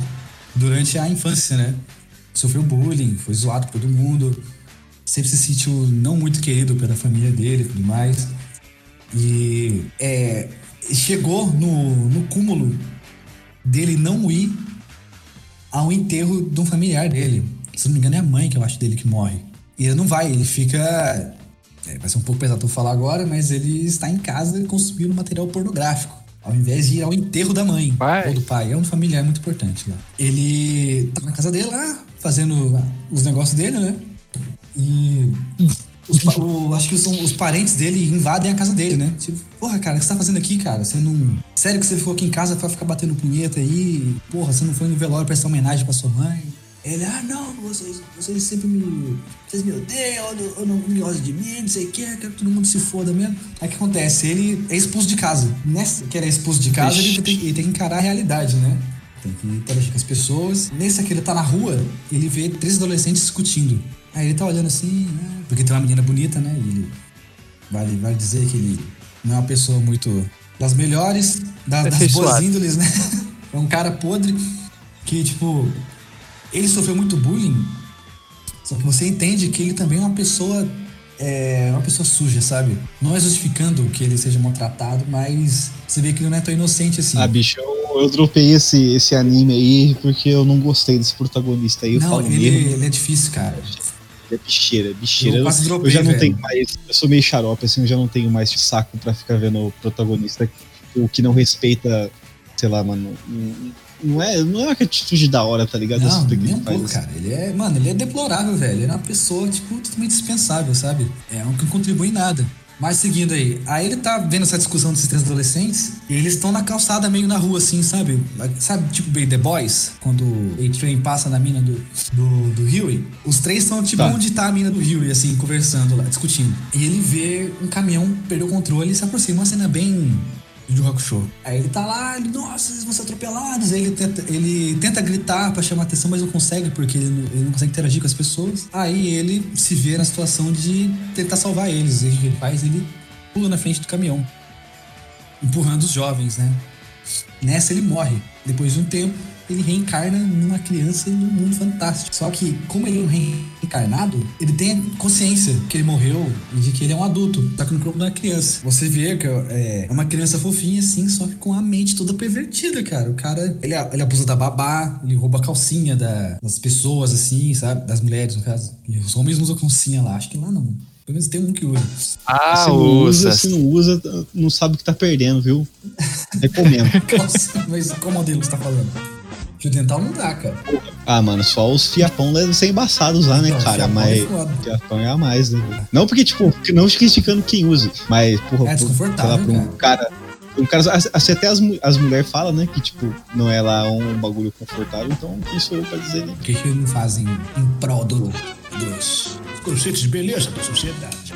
durante a infância, né? Sofreu bullying, foi zoado por todo mundo, sempre se sentiu não muito querido pela família dele e tudo mais. E é, chegou no, no cúmulo dele não ir ao enterro de um familiar dele. Se não me engano, é a mãe que eu acho dele que morre. E ele não vai, ele fica é, vai ser um pouco pesado falar agora, mas ele está em casa consumindo material pornográfico. Ao invés de ir ao enterro da mãe Pai. ou do pai. É um familiar muito importante lá. Ele tá na casa dele lá, fazendo os negócios dele, né? E. os o- acho que os, os parentes dele invadem a casa dele, né? Tipo, porra, cara, o que você tá fazendo aqui, cara? Você não. Sério que você ficou aqui em casa pra ficar batendo punheta aí? Porra, você não foi no velório prestar homenagem pra sua mãe? Ele, ah, não, vocês, vocês sempre me. Vocês me odeiam, eu não, eu não me gostam de mim, não sei o que, quero que todo mundo se foda mesmo. Aí o que acontece? Ele é expulso de casa. Nessa que ele é expulso de casa, ele tem, ele tem que encarar a realidade, né? Tem que interagir com as pessoas. Nesse aqui, ele tá na rua, ele vê três adolescentes discutindo. Aí ele tá olhando assim, né? Porque tem uma menina bonita, né? E ele vai, vai dizer que ele não é uma pessoa muito das melhores, da- das boas índoles, né? É um cara podre que, tipo, ele sofreu muito bullying. Só que você entende que ele também é uma pessoa é uma pessoa suja, sabe? Não é justificando que ele seja maltratado, mas você vê que ele não é tão inocente assim. Ah, bicho, eu, eu dropei esse, esse anime aí porque eu não gostei desse protagonista aí. Eu não, falo ele, mesmo. ele é difícil, cara. É bicheira, é bicheira. Eu Eu, quase eu dropei, já não velho. tenho mais. Eu sou meio xarope, assim, eu já não tenho mais saco pra ficar vendo o protagonista o que não respeita, sei lá, mano. não- é, não é uma atitude da hora, tá ligado? Não, que nem um pouco, assim. cara. Ele é, mano, ele é deplorável, velho. Ele é uma pessoa, tipo, totalmente dispensável, sabe? É um que não contribui em nada. Mas seguindo aí, aí ele tá vendo essa discussão desses três adolescentes e eles estão na calçada meio na rua, assim, sabe? Sabe, tipo The Boys, quando o A-Train passa na mina do, do, do Huey? Os três estão, tipo, Tá. onde tá a mina do Huey, assim, conversando lá, discutindo. E ele vê um caminhão, perdeu o controle e se aproxima. Uma cena bem rock show. Aí ele tá lá, ele, nossa, vocês vão ser atropelados. Aí ele tenta, ele tenta gritar pra chamar atenção, mas não consegue, porque ele não, ele não consegue interagir com as pessoas. Aí ele se vê na situação de tentar salvar eles. E o que ele faz? Ele pula na frente do caminhão, empurrando os jovens, né? Nessa ele morre. Depois de um tempo, ele reencarna numa criança num mundo fantástico. Só que, como ele é um reencarnado, ele tem a consciência que ele morreu e de que ele é um adulto, só que no corpo uma criança. Você vê que é uma criança fofinha, assim, só que com a mente toda pervertida, cara. O cara, ele, ele abusa da babá, ele rouba a calcinha da- das pessoas, assim, sabe? Das mulheres, no caso. E os homens usam calcinha lá. Acho que lá não. Pelo menos tem um que usa. Ah, se não usa, usa. se não usa, não sabe o que tá perdendo, viu? Recomendo. Mas qual modelo você tá falando? Fio dental não dá, cara. ah, mano, só os fiapão devem ser embaçados lá, né, Não, cara? fiapão Mas é fiapão é a mais, né? Não porque, tipo, não criticando quem usa, mas, porra, É por- desconfortável, sei lá, pra um cara. Um cara assim, até as, as mulheres falam, né, que, tipo, não é lá um bagulho confortável, então quem sou eu pra dizer, né? O que, que eles não fazem em prol do, dos conceitos de beleza da sociedade?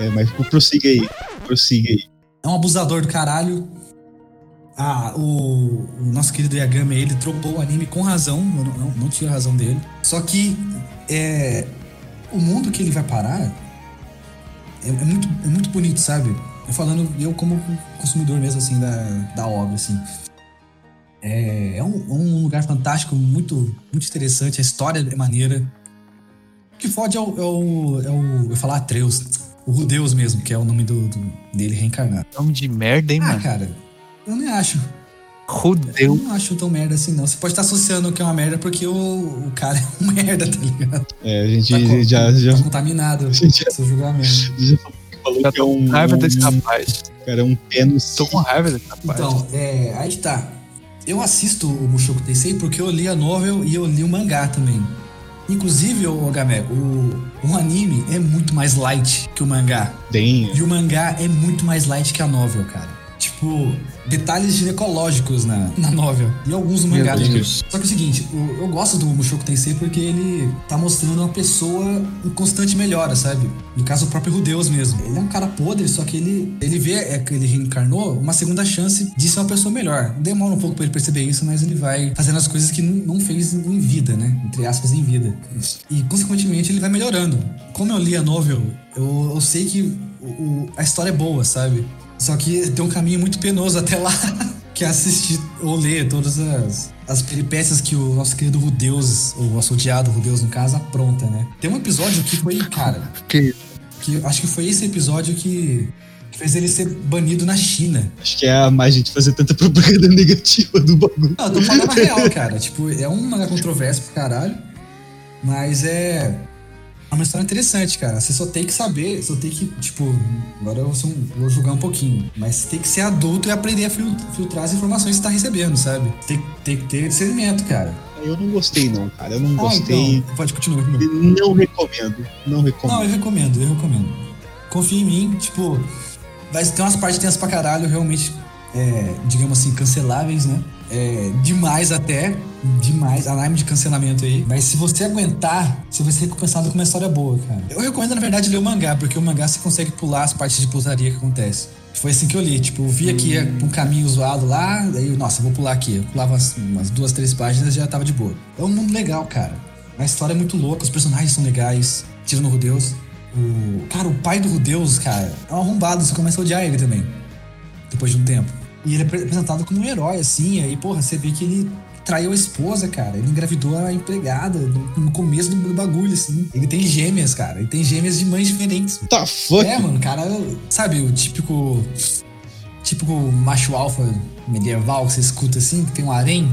É, mas prossiga aí, prossiga aí. É um abusador do caralho. Ah, o, o nosso querido Yagami, ele trocou o anime com razão, não, não, não tira a razão dele. Só que é, o mundo que ele vai parar é, é muito, é muito bonito, sabe? Eu falando, eu como consumidor mesmo, assim, da, da obra, assim. É, é um, um lugar fantástico, muito, muito interessante, a história é maneira. O que fode é o, é o, é o eu falar Atreus, o Rudeus mesmo, que é o nome do, do- dele reencarnado. Nome de merda, hein, Ah, mano? cara, eu nem acho. Eu Rodeu. não acho tão merda assim, não. Você pode estar associando que é uma merda porque o, o cara é um merda, tá ligado? É, a gente Tá, já, já, tá contaminado. Gente, Seu julgamento. já falou Já que é um, raiva desse rapaz. cara, é um no Tô com raiva desse rapaz. Então, é, aí que tá. Eu assisto o Mushoku Tensei porque eu li a novel e eu li o mangá também. Inclusive, o Gamé, o, o anime é muito mais light que o mangá. Tem, E o mangá é muito mais light que a novel, cara. Tipo, detalhes ginecológicos na, na novel. E alguns no mangá também. Só que é o seguinte, o- eu gosto do Mushoku Tensei porque ele tá mostrando uma pessoa em constante melhora, sabe? No caso, o próprio Rudeus mesmo. Ele é um cara podre, só que ele, ele vê é, que ele reencarnou uma segunda chance de ser uma pessoa melhor. Demora um pouco pra ele perceber isso, mas ele vai fazendo as coisas que não, não fez em vida, né? Entre aspas, em vida. E, consequentemente, ele vai melhorando. Como eu li a novel, eu, eu sei que o- o- a história é boa, sabe? Só que tem um caminho muito penoso até lá, que é assistir ou ler todas as, as peripécias que o nosso querido Rudeus, o nosso odiado Rudeus, no caso, apronta, né? Tem um episódio que foi, cara, Que que acho que foi esse episódio que, que fez ele ser banido na China. acho que é a mais gente fazer tanta propaganda negativa do bagulho. Não, eu tô falando a real, cara. Tipo, é um mangá controverso pro caralho. Mas é. É uma história interessante, cara. Você só tem que saber, só tem que, tipo, agora eu vou, um- vou julgar um pouquinho, mas você tem que ser adulto e aprender a fil- filtrar as informações que você tá recebendo, sabe? Tem, tem que ter discernimento, cara. Eu não gostei, não, cara. Eu não Ah, gostei. então, pode continuar. continua. Não recomendo. Não recomendo. Não, eu recomendo, eu recomendo. Confia em mim, tipo, vai ter umas partes tensas pra caralho, realmente, é, digamos assim, canceláveis, né? É, demais até, demais, alarme de cancelamento aí. Mas se você aguentar, você vai ser recompensado com uma história boa, cara. Eu recomendo, na verdade, ler o mangá, porque o mangá você consegue pular as partes de putaria que acontece. Foi assim que eu li, tipo, eu vi aqui um caminho zoado lá, daí, nossa, vou pular aqui. Eu pulava umas, umas duas, três páginas e já tava de boa. É um mundo legal, cara. A história é muito louca, os personagens são legais, tirando o Rudeus. O, cara, o pai do Rudeus, cara, é um arrombado, você começa a odiar ele também. Depois de um tempo. E ele é apre- apresentado como um herói, assim, aí, porra, você vê que ele traiu a esposa, cara. Ele engravidou a empregada no, começo do, bagulho, assim. Ele tem gêmeas, cara. Ele tem gêmeas de mães diferentes. Tá fuck? É, mano, cara, sabe, o típico. Típico macho alfa medieval que você escuta assim, que tem um harém.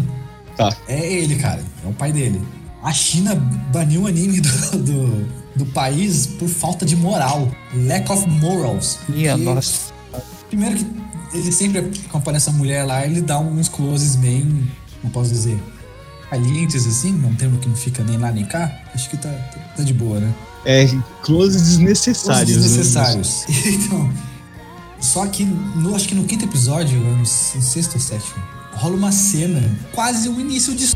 Tá. É ele, cara. É o pai dele. A China baniu o anime do, do, do país por falta de moral. Lack of morals. Minha nossa. Primeiro que ele sempre acompanha essa mulher lá, ele dá uns closes bem, não posso dizer, calientes assim, não termo que não fica nem lá nem cá. Acho que tá, tá, de boa, né? É, close Closes desnecessários. né? desnecessários. então, só que no, acho que no quinto episódio, no, no sexto ou sétimo, rola uma cena, quase o início de.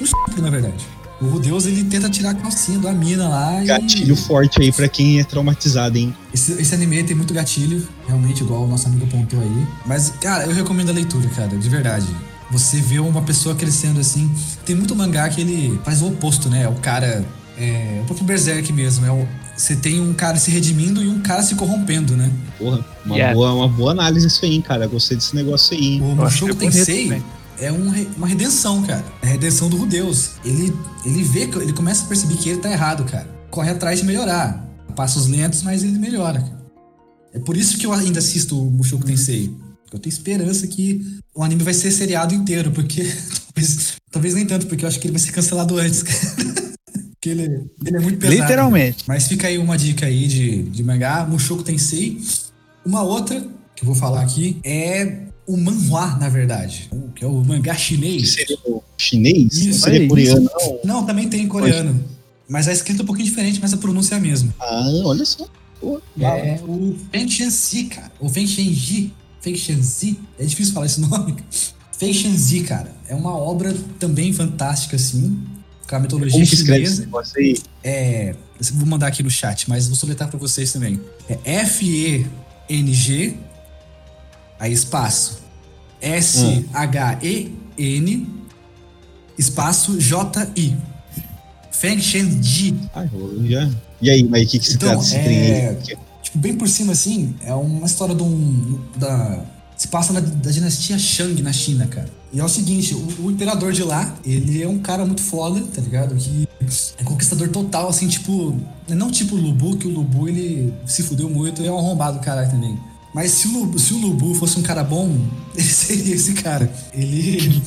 Um estupro, na verdade. O Deus, ele tenta tirar a calcinha da mina lá e... Gatilho forte aí pra quem é traumatizado, hein? Esse, esse anime tem muito gatilho, realmente, igual o nosso amigo apontou aí. Mas, cara, eu recomendo a leitura, cara, de verdade. Você vê uma pessoa crescendo assim. Tem muito mangá que ele faz o oposto, né? O cara. É, o próprio Berserk mesmo. É o, você tem um cara se redimindo e um cara se corrompendo, né? Porra, uma, Yeah. boa, uma boa análise isso aí, hein, cara. Gostei desse negócio aí, hein? O Mushoku Tensei. É um uma redenção, cara. É a redenção do Rudeus. Ele, ele vê, que- ele começa a perceber que ele tá errado, cara. Corre atrás de melhorar. Passos lentos, mas ele melhora, cara. É por isso que eu ainda assisto o Mushoku Tensei. Eu tenho esperança que o anime vai ser seriado inteiro, porque talvez, talvez nem tanto, porque eu acho que ele vai ser cancelado antes, cara. porque ele, ele é muito pesado. Literalmente. Mas fica aí uma dica aí de, de mangá, Mushoku Tensei. Uma outra que eu vou falar aqui é o manhwa, na verdade, que é o mangá Que chinês. seria o chinês? Isso, Não seria olha coreano, não? Não, também tem em coreano. Mas a escrita é um pouquinho diferente, mas a pronúncia é a mesma. Ah, olha só. Pô, É o Feng Shenzi, cara. Ou Feng Shenji. Feng Shenzi. É difícil falar esse nome. Feng Shenzi, cara. É uma obra também fantástica, assim. Com a mitologia Como que escreve esse chinesa. negócio aí? É. Vou mandar aqui no chat, mas vou soletrar pra vocês também. É F-E-N-G. Aí espaço. S-H-E-N. Espaço J-I. Feng Shenji. Ah, eu já. E aí, mas o que, que se Então, trata desse é- trem aí? Tipo, bem por cima, assim, é uma história de um. Da, se passa na, da dinastia Shang na China, cara. E é o seguinte, o, o imperador de lá, ele é um cara muito foda, tá ligado? Que é conquistador total, assim, tipo. Não tipo o Lubu, que o Lubu ele se fudeu muito e é um arrombado caralho também. Mas se o, Lubu, se o Lubu fosse um cara bom, ele seria esse cara. Ele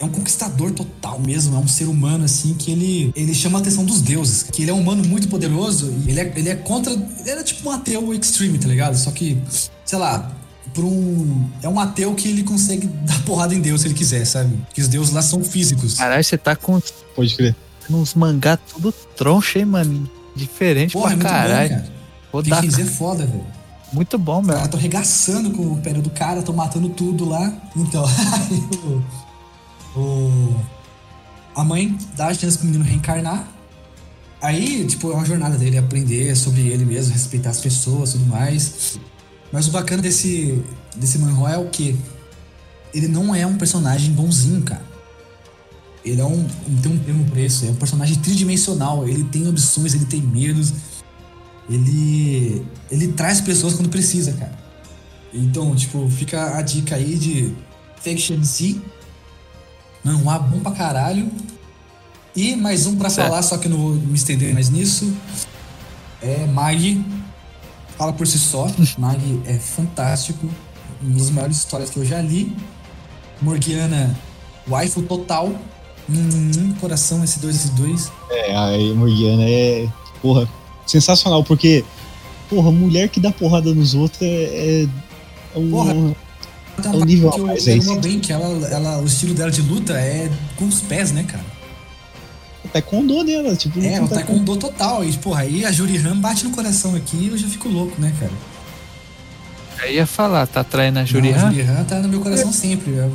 é um conquistador total mesmo, é um ser humano assim que ele, ele chama a atenção dos deuses, que ele é um humano muito poderoso e ele é, ele é contra, ele era tipo um ateu extreme, tá ligado? Só que, sei lá, por um é um ateu que ele consegue dar porrada em Deus se ele quiser, sabe? Que os deuses lá são físicos. Caralho, você tá com Pode crer. uns mangá tudo troncha, hein, mano? Diferente Porra, é pra muito caralho. cara. Vou Tem dar. que dizer foda, velho. Muito bom, meu. caras tão arregaçando com o pé do cara, tão matando tudo lá. Então, aí o, o- a mãe dá a chance pro menino reencarnar. Aí, tipo, é uma jornada dele aprender sobre ele mesmo, respeitar as pessoas e tudo mais. Mas o bacana desse, desse manhwa é o quê? Ele não é um personagem bonzinho, cara. Ele é um. Tem um termo isso. É um personagem tridimensional. Ele tem ambições, ele tem medos. Ele. Ele traz pessoas quando precisa, cara. Então, tipo, fica a dica aí de Faction Z. Manhwa bom pra caralho. E mais um pra Certo. falar, só que eu não vou me estender mais nisso. É Mag. Fala por si só. Mag é fantástico. Uma das maiores histórias que eu já li. Morgiana, waifu total. Hum, coração, esse dois, esse dois. É, a Morgiana é, porra, sensacional, porque, porra, mulher que dá porrada nos outros é, é um... Porra, É um nível a que mais, eu é isso. bem, que ela, ela, o estilo dela de luta é com os pés, né, cara? taekwondo dela, tipo... É, o não tá taekwondo total. E, porra, aí a Jurihan bate no coração aqui e eu já fico louco, né, cara? Aí ia falar, tá traindo a Não, a Jurihan? Jurihan tá no meu coração sempre. É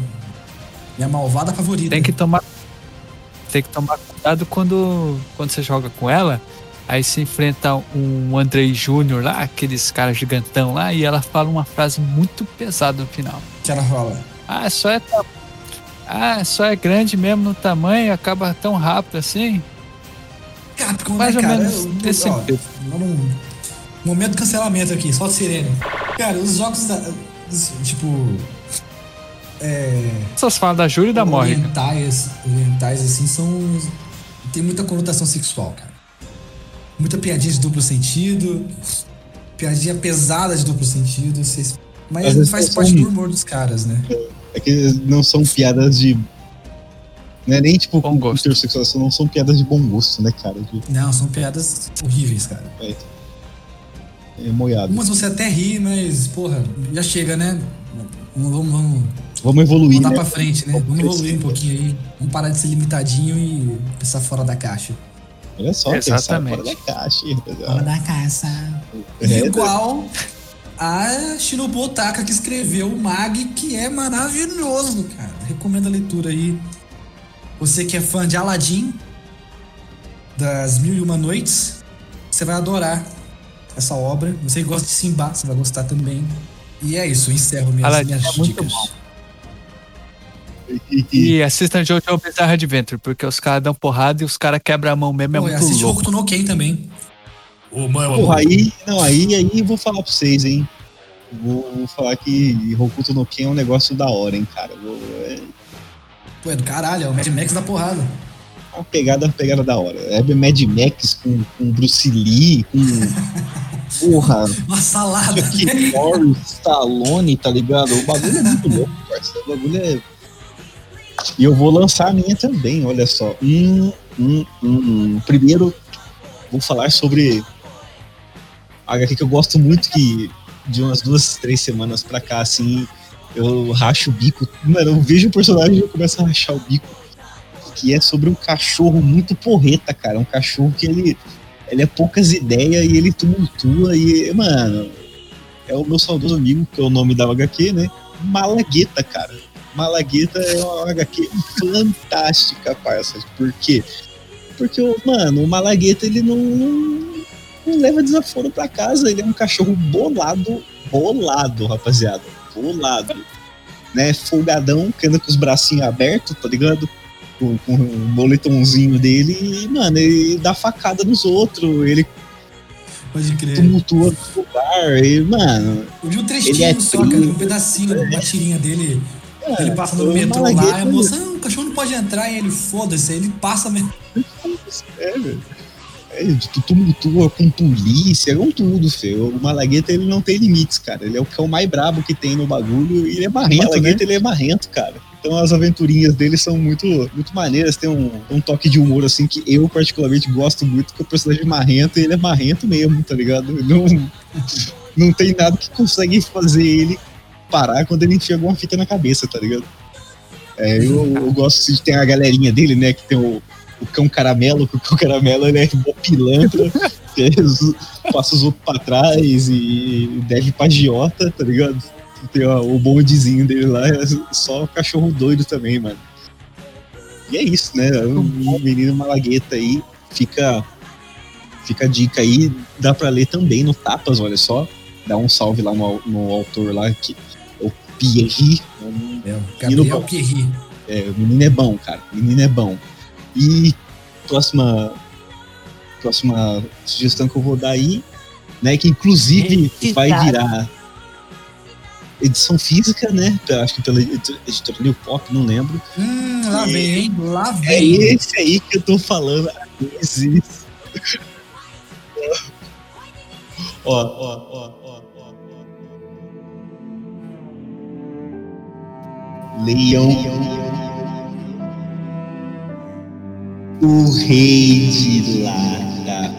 minha malvada favorita. Tem que tomar. Tem que tomar cuidado quando, quando você joga com ela. Aí se enfrenta um Andrei Júnior lá, aqueles caras gigantão lá, e ela fala uma frase muito pesada no final. que ela fala. Ah, só é. Ah, só é grande mesmo no tamanho, acaba tão rápido assim. Capcom, Mais né, ou cara? menos Eu- nesse ó, momento de cancelamento aqui, solta sirene. Cara, os jogos da. os- Tipo. é, Essas falas da Júlia e da Morrigan. orientais, orientais, assim, são. Tem muita conotação sexual, cara. Muita piadinha de duplo sentido, piadinha pesada de duplo sentido. Vocês... Mas faz são- parte do humor dos caras, né? É que não são piadas de. Não é nem tipo Bom gosto. não são piadas de bom gosto, né, cara? De, Não, são piadas horríveis, cara. é moiado. Umas você até ri, mas, porra, já chega, né? Vamos, vamos, vamos Vamos evoluir, mandar né? pra frente, né? Vamos Vamos evoluir um pouquinho aí. Vamos parar de ser limitadinho e pensar fora da caixa. Olha só, pensar Exatamente. fora da caixa. Fora da caixa. É, Igual a Shinobu Otaka que escreveu o Mag, que é maravilhoso, cara. Recomendo a leitura aí. Você que é fã de Aladdin, das Mil e Uma Noites, você vai adorar essa obra. Você que gosta de Simba, você vai gostar também. E é isso, eu encerro minhas, Aladdin minhas é muito dicas. bom. E, e- E assistam Jojo Bizarre Adventure, porque os caras dão porrada e os caras quebram a mão mesmo, é Pô, muito assiste louco. Hokuto no Ken também. Mãe, Porra, aí, não, aí, aí vou falar pra vocês, hein? Vou, vou falar que Hokuto no Ken é um negócio da hora, hein, cara. Vou- é Pô, é do caralho, é o Mad Max da porrada. uma pegada, uma pegada da hora. É Mad Max com, com Bruce Lee, com. Porra, Uma salada. Chuck né? Norris, Stallone, tá ligado? O bagulho é muito louco, parceiro. O bagulho é. E eu vou lançar a minha também, olha só. Hum, hum, hum. Primeiro, vou falar sobre a HQ que eu gosto muito, que de umas duas, três semanas pra cá, assim, eu racho o bico. Mano, eu vejo o personagem e eu começo a rachar o bico. Que é sobre um cachorro muito porreta, cara. Um cachorro que ele, ele é poucas ideias e ele tumultua e, mano, é o meu saudoso amigo, que é o nome da HQ, né? Malagueta, cara. Malagueta é uma HQ fantástica, parça. Por quê? Porque, o- mano, o Malagueta, ele não, não, leva desaforo pra casa. Ele é um cachorro bolado, bolado, rapaziada. Bolado. Né? Folgadão, que anda com os bracinhos abertos, tá ligado? Com, com o boletãozinho dele e, mano, ele dá facada nos outros, ele Pode crer. tumultua no lugar, e, mano, Eu vi um Ele trechinho é só, cara, um pedacinho, uma tirinha dele. Ele passa no o metrô lá, e a moça, ah, o cachorro não pode entrar, e ele, foda-se, aí ele passa mesmo. É, velho. É, tu tumultua com polícia, com tudo, feio. O Malagueta, ele não tem limites, cara. Ele é o cão mais brabo que tem no bagulho e ele é marrento, Malagueta, né? ele é marrento, cara. Então as aventurinhas dele são muito, muito maneiras, tem um, um toque de humor, assim, que eu particularmente gosto muito, que o personagem é marrento e ele é marrento mesmo, tá ligado? Não, não tem nada que consegue fazer ele parar quando ele enfia alguma fita na cabeça, tá ligado? É, eu, eu gosto assim, de ter a galerinha dele, né, que tem o, o cão caramelo, que o cão caramelo ele é mó pilantra, que é passa os outros pra trás e deve pra giota, tá ligado? Tem ó, o bondezinho dele lá, é só cachorro doido também, mano. E é isso, né? O menino Malagueta aí fica, fica a dica aí, dá pra ler também no Tapas, olha só. Dá um salve lá no, no autor lá, que é Pierre, É, o Gabriel bom. Pierri. é, o menino é bom, cara. O menino é bom. E próxima próxima sugestão que eu vou dar aí, né, que inclusive vai virar edição física, né? Acho que pela edit- editora New Pop, não lembro. Hum, lá E- vem, hein? Lá É vem. esse aí que eu tô falando. Existe. Ó, ó, ó, ó, Leão. O rei de lata.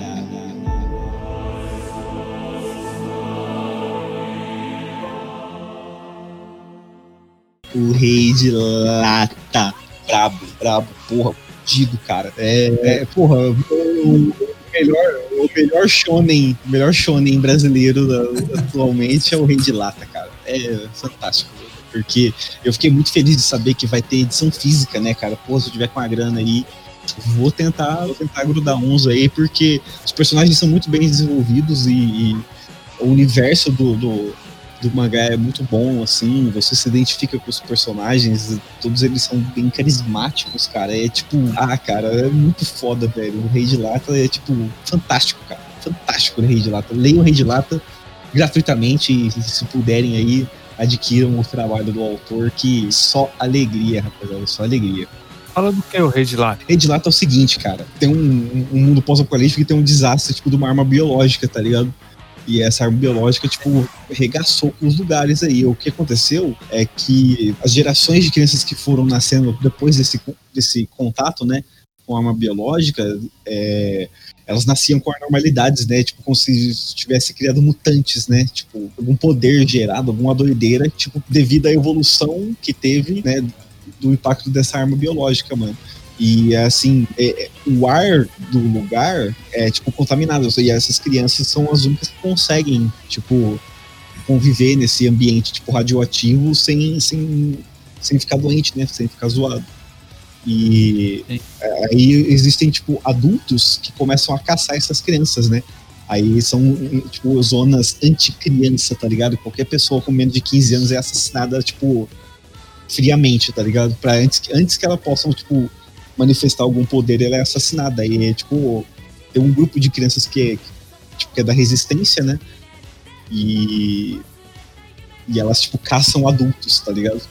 O rei de lata. Brabo, brabo, porra, fudido, cara. É, é, porra, o, o melhor, o melhor shonen, o melhor shonen brasileiro da- atualmente é o Rei de Lata, cara. É fantástico. Porque eu fiquei muito feliz de saber que vai ter edição física, né, cara? Pô, se eu tiver com a grana aí, vou tentar, vou tentar grudar uns aí, porque os personagens são muito bem desenvolvidos e, e o universo do, do, do mangá é muito bom, assim, você se identifica com os personagens, todos eles são bem carismáticos, cara. É tipo, ah, cara, é muito foda, velho. O Rei de Lata é tipo fantástico, cara. Fantástico o Rei de Lata. Leiam o Rei de Lata gratuitamente, se puderem aí, adquiram o trabalho do autor, que só alegria, rapaziada, só alegria. Fala do que o Rei de lá. Rei de Lata é o seguinte, cara, tem um, um mundo pós-apocalíptico que tem um desastre, tipo, de uma arma biológica, tá ligado? E essa arma biológica, tipo, regaçou com os lugares aí. O que aconteceu é que as gerações de crianças que foram nascendo depois desse, desse contato, né, com a arma biológica, é, elas nasciam com anormalidades, né? Tipo, como se tivesse criado mutantes, né? Tipo, algum poder gerado, alguma doideira, tipo, devido à evolução que teve, né? Do impacto dessa arma biológica, mano. E assim, é, é, o ar do lugar é tipo contaminado. E essas crianças são as únicas que conseguem, tipo, conviver nesse ambiente tipo radioativo sem, sem, sem ficar doente, né? Sem ficar zoado. E é, aí existem, tipo, adultos que começam a caçar essas crianças, né? Aí são, tipo, zonas anti-criança, tá ligado? Qualquer pessoa com menos de 15 anos é assassinada, tipo, friamente, tá ligado? Pra antes que, antes que ela possa, tipo, manifestar algum poder, ela é assassinada. E, é, tipo, tem um grupo de crianças que é, tipo, que é da resistência, né? E, e elas, tipo, caçam adultos, tá ligado?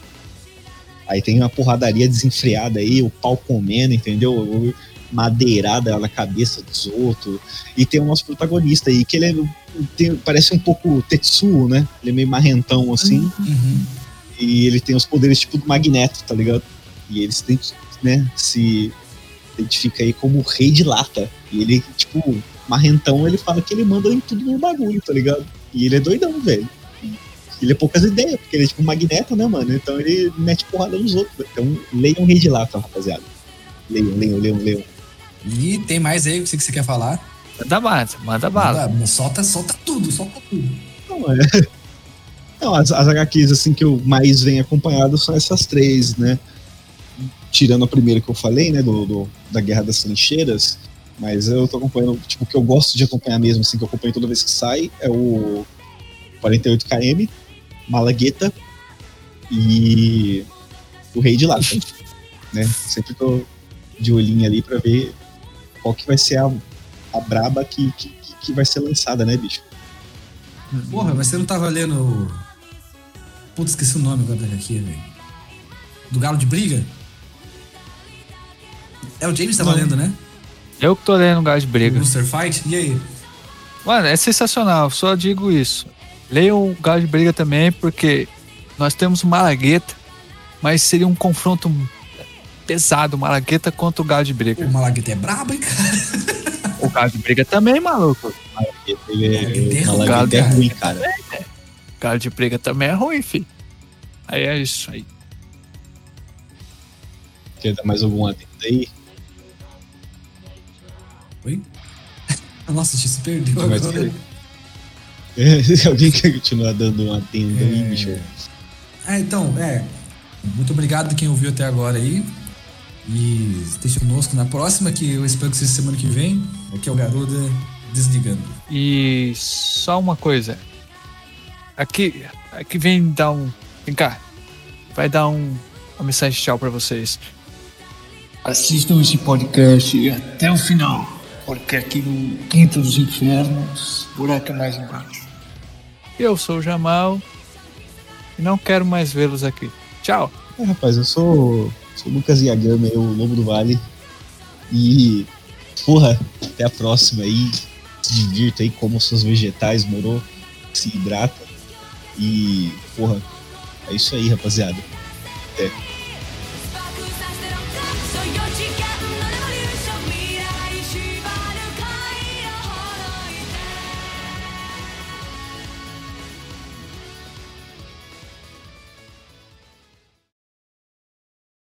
Aí tem uma porradaria desenfreada aí, o pau comendo, entendeu? Madeirada na cabeça dos outros. E tem o nosso protagonista aí, que ele é, tem- parece um pouco Tetsuo, né? Ele é meio marrentão assim. Uhum. E ele tem os poderes tipo do Magneto, tá ligado? E ele se, identi- né, se identifica aí como o rei de lata. E ele, tipo, marrentão, ele fala que ele manda em tudo no bagulho, tá ligado? E ele é doidão, velho. Ele é poucas ideias, porque ele é tipo um magneto, né, mano? Então ele mete porrada nos outros. velho. Então leiam Rei de Lata, rapaziada. Leiam, leiam, leiam, leiam. E tem mais aí que você que você quer falar? Manda bala, manda bala. Manda- Solta, solta tudo, solta tudo. Não, é. Não, as, as HQs assim que eu mais venho acompanhado são essas três, né? Tirando a primeira que eu falei, né? Do, do- da Guerra das Trincheiras. Mas eu tô acompanhando, tipo, o que eu gosto de acompanhar mesmo, assim, que eu acompanho toda vez que sai, é o 48KM, Malagueta e o Rei de Lata. né? Sempre tô de olhinho ali pra ver qual que vai ser a, a braba que, que, que vai ser lançada, né, bicho? Porra, mas você não tava lendo. Putz, esqueci o nome agora daqui, velho. Do Galo de Briga? É o James que tava Não. lendo, né? Eu que tô lendo um Gás de O Briga. Booster Fight? E aí? Mano, é sensacional, só digo isso. Leiam o Galo de Briga também, porque nós temos o Malagueta, mas seria um confronto pesado, Malagueta contra o Galo de Briga. O Malagueta é brabo, hein, cara? O Galo de Briga também, maluco. Ele Malagueta é é, ruim, Malagueta é cara. ruim, cara. O Galo de Briga também é ruim, filho. Aí é isso aí. Quer dar mais algum adendo aí? Oi? Nossa, a gente se perdeu Mas- agora. É, Alguém quer continuar dando um adendo aí, É. bicho? Ah, então, é. Muito obrigado quem ouviu até agora aí. E esteja conosco na próxima, que eu espero que seja semana que vem. Aqui é o Garuda desligando. E só uma coisa. Aqui, aqui vem dar um. Vem cá. Vai dar um, uma mensagem de tchau pra vocês. Assistam esse podcast até o final, porque aqui no Quinto dos Infernos, buraco é mais embaixo. Eu sou o Jamal e não quero mais vê-los aqui. Tchau. É, rapaz, eu sou, sou o Lucas Yagami, o Lobo do Vale. E, porra, até a próxima aí. Se divirta aí, coma os seus vegetais, moro? Se hidrata. E, porra, é isso aí, rapaziada. Até.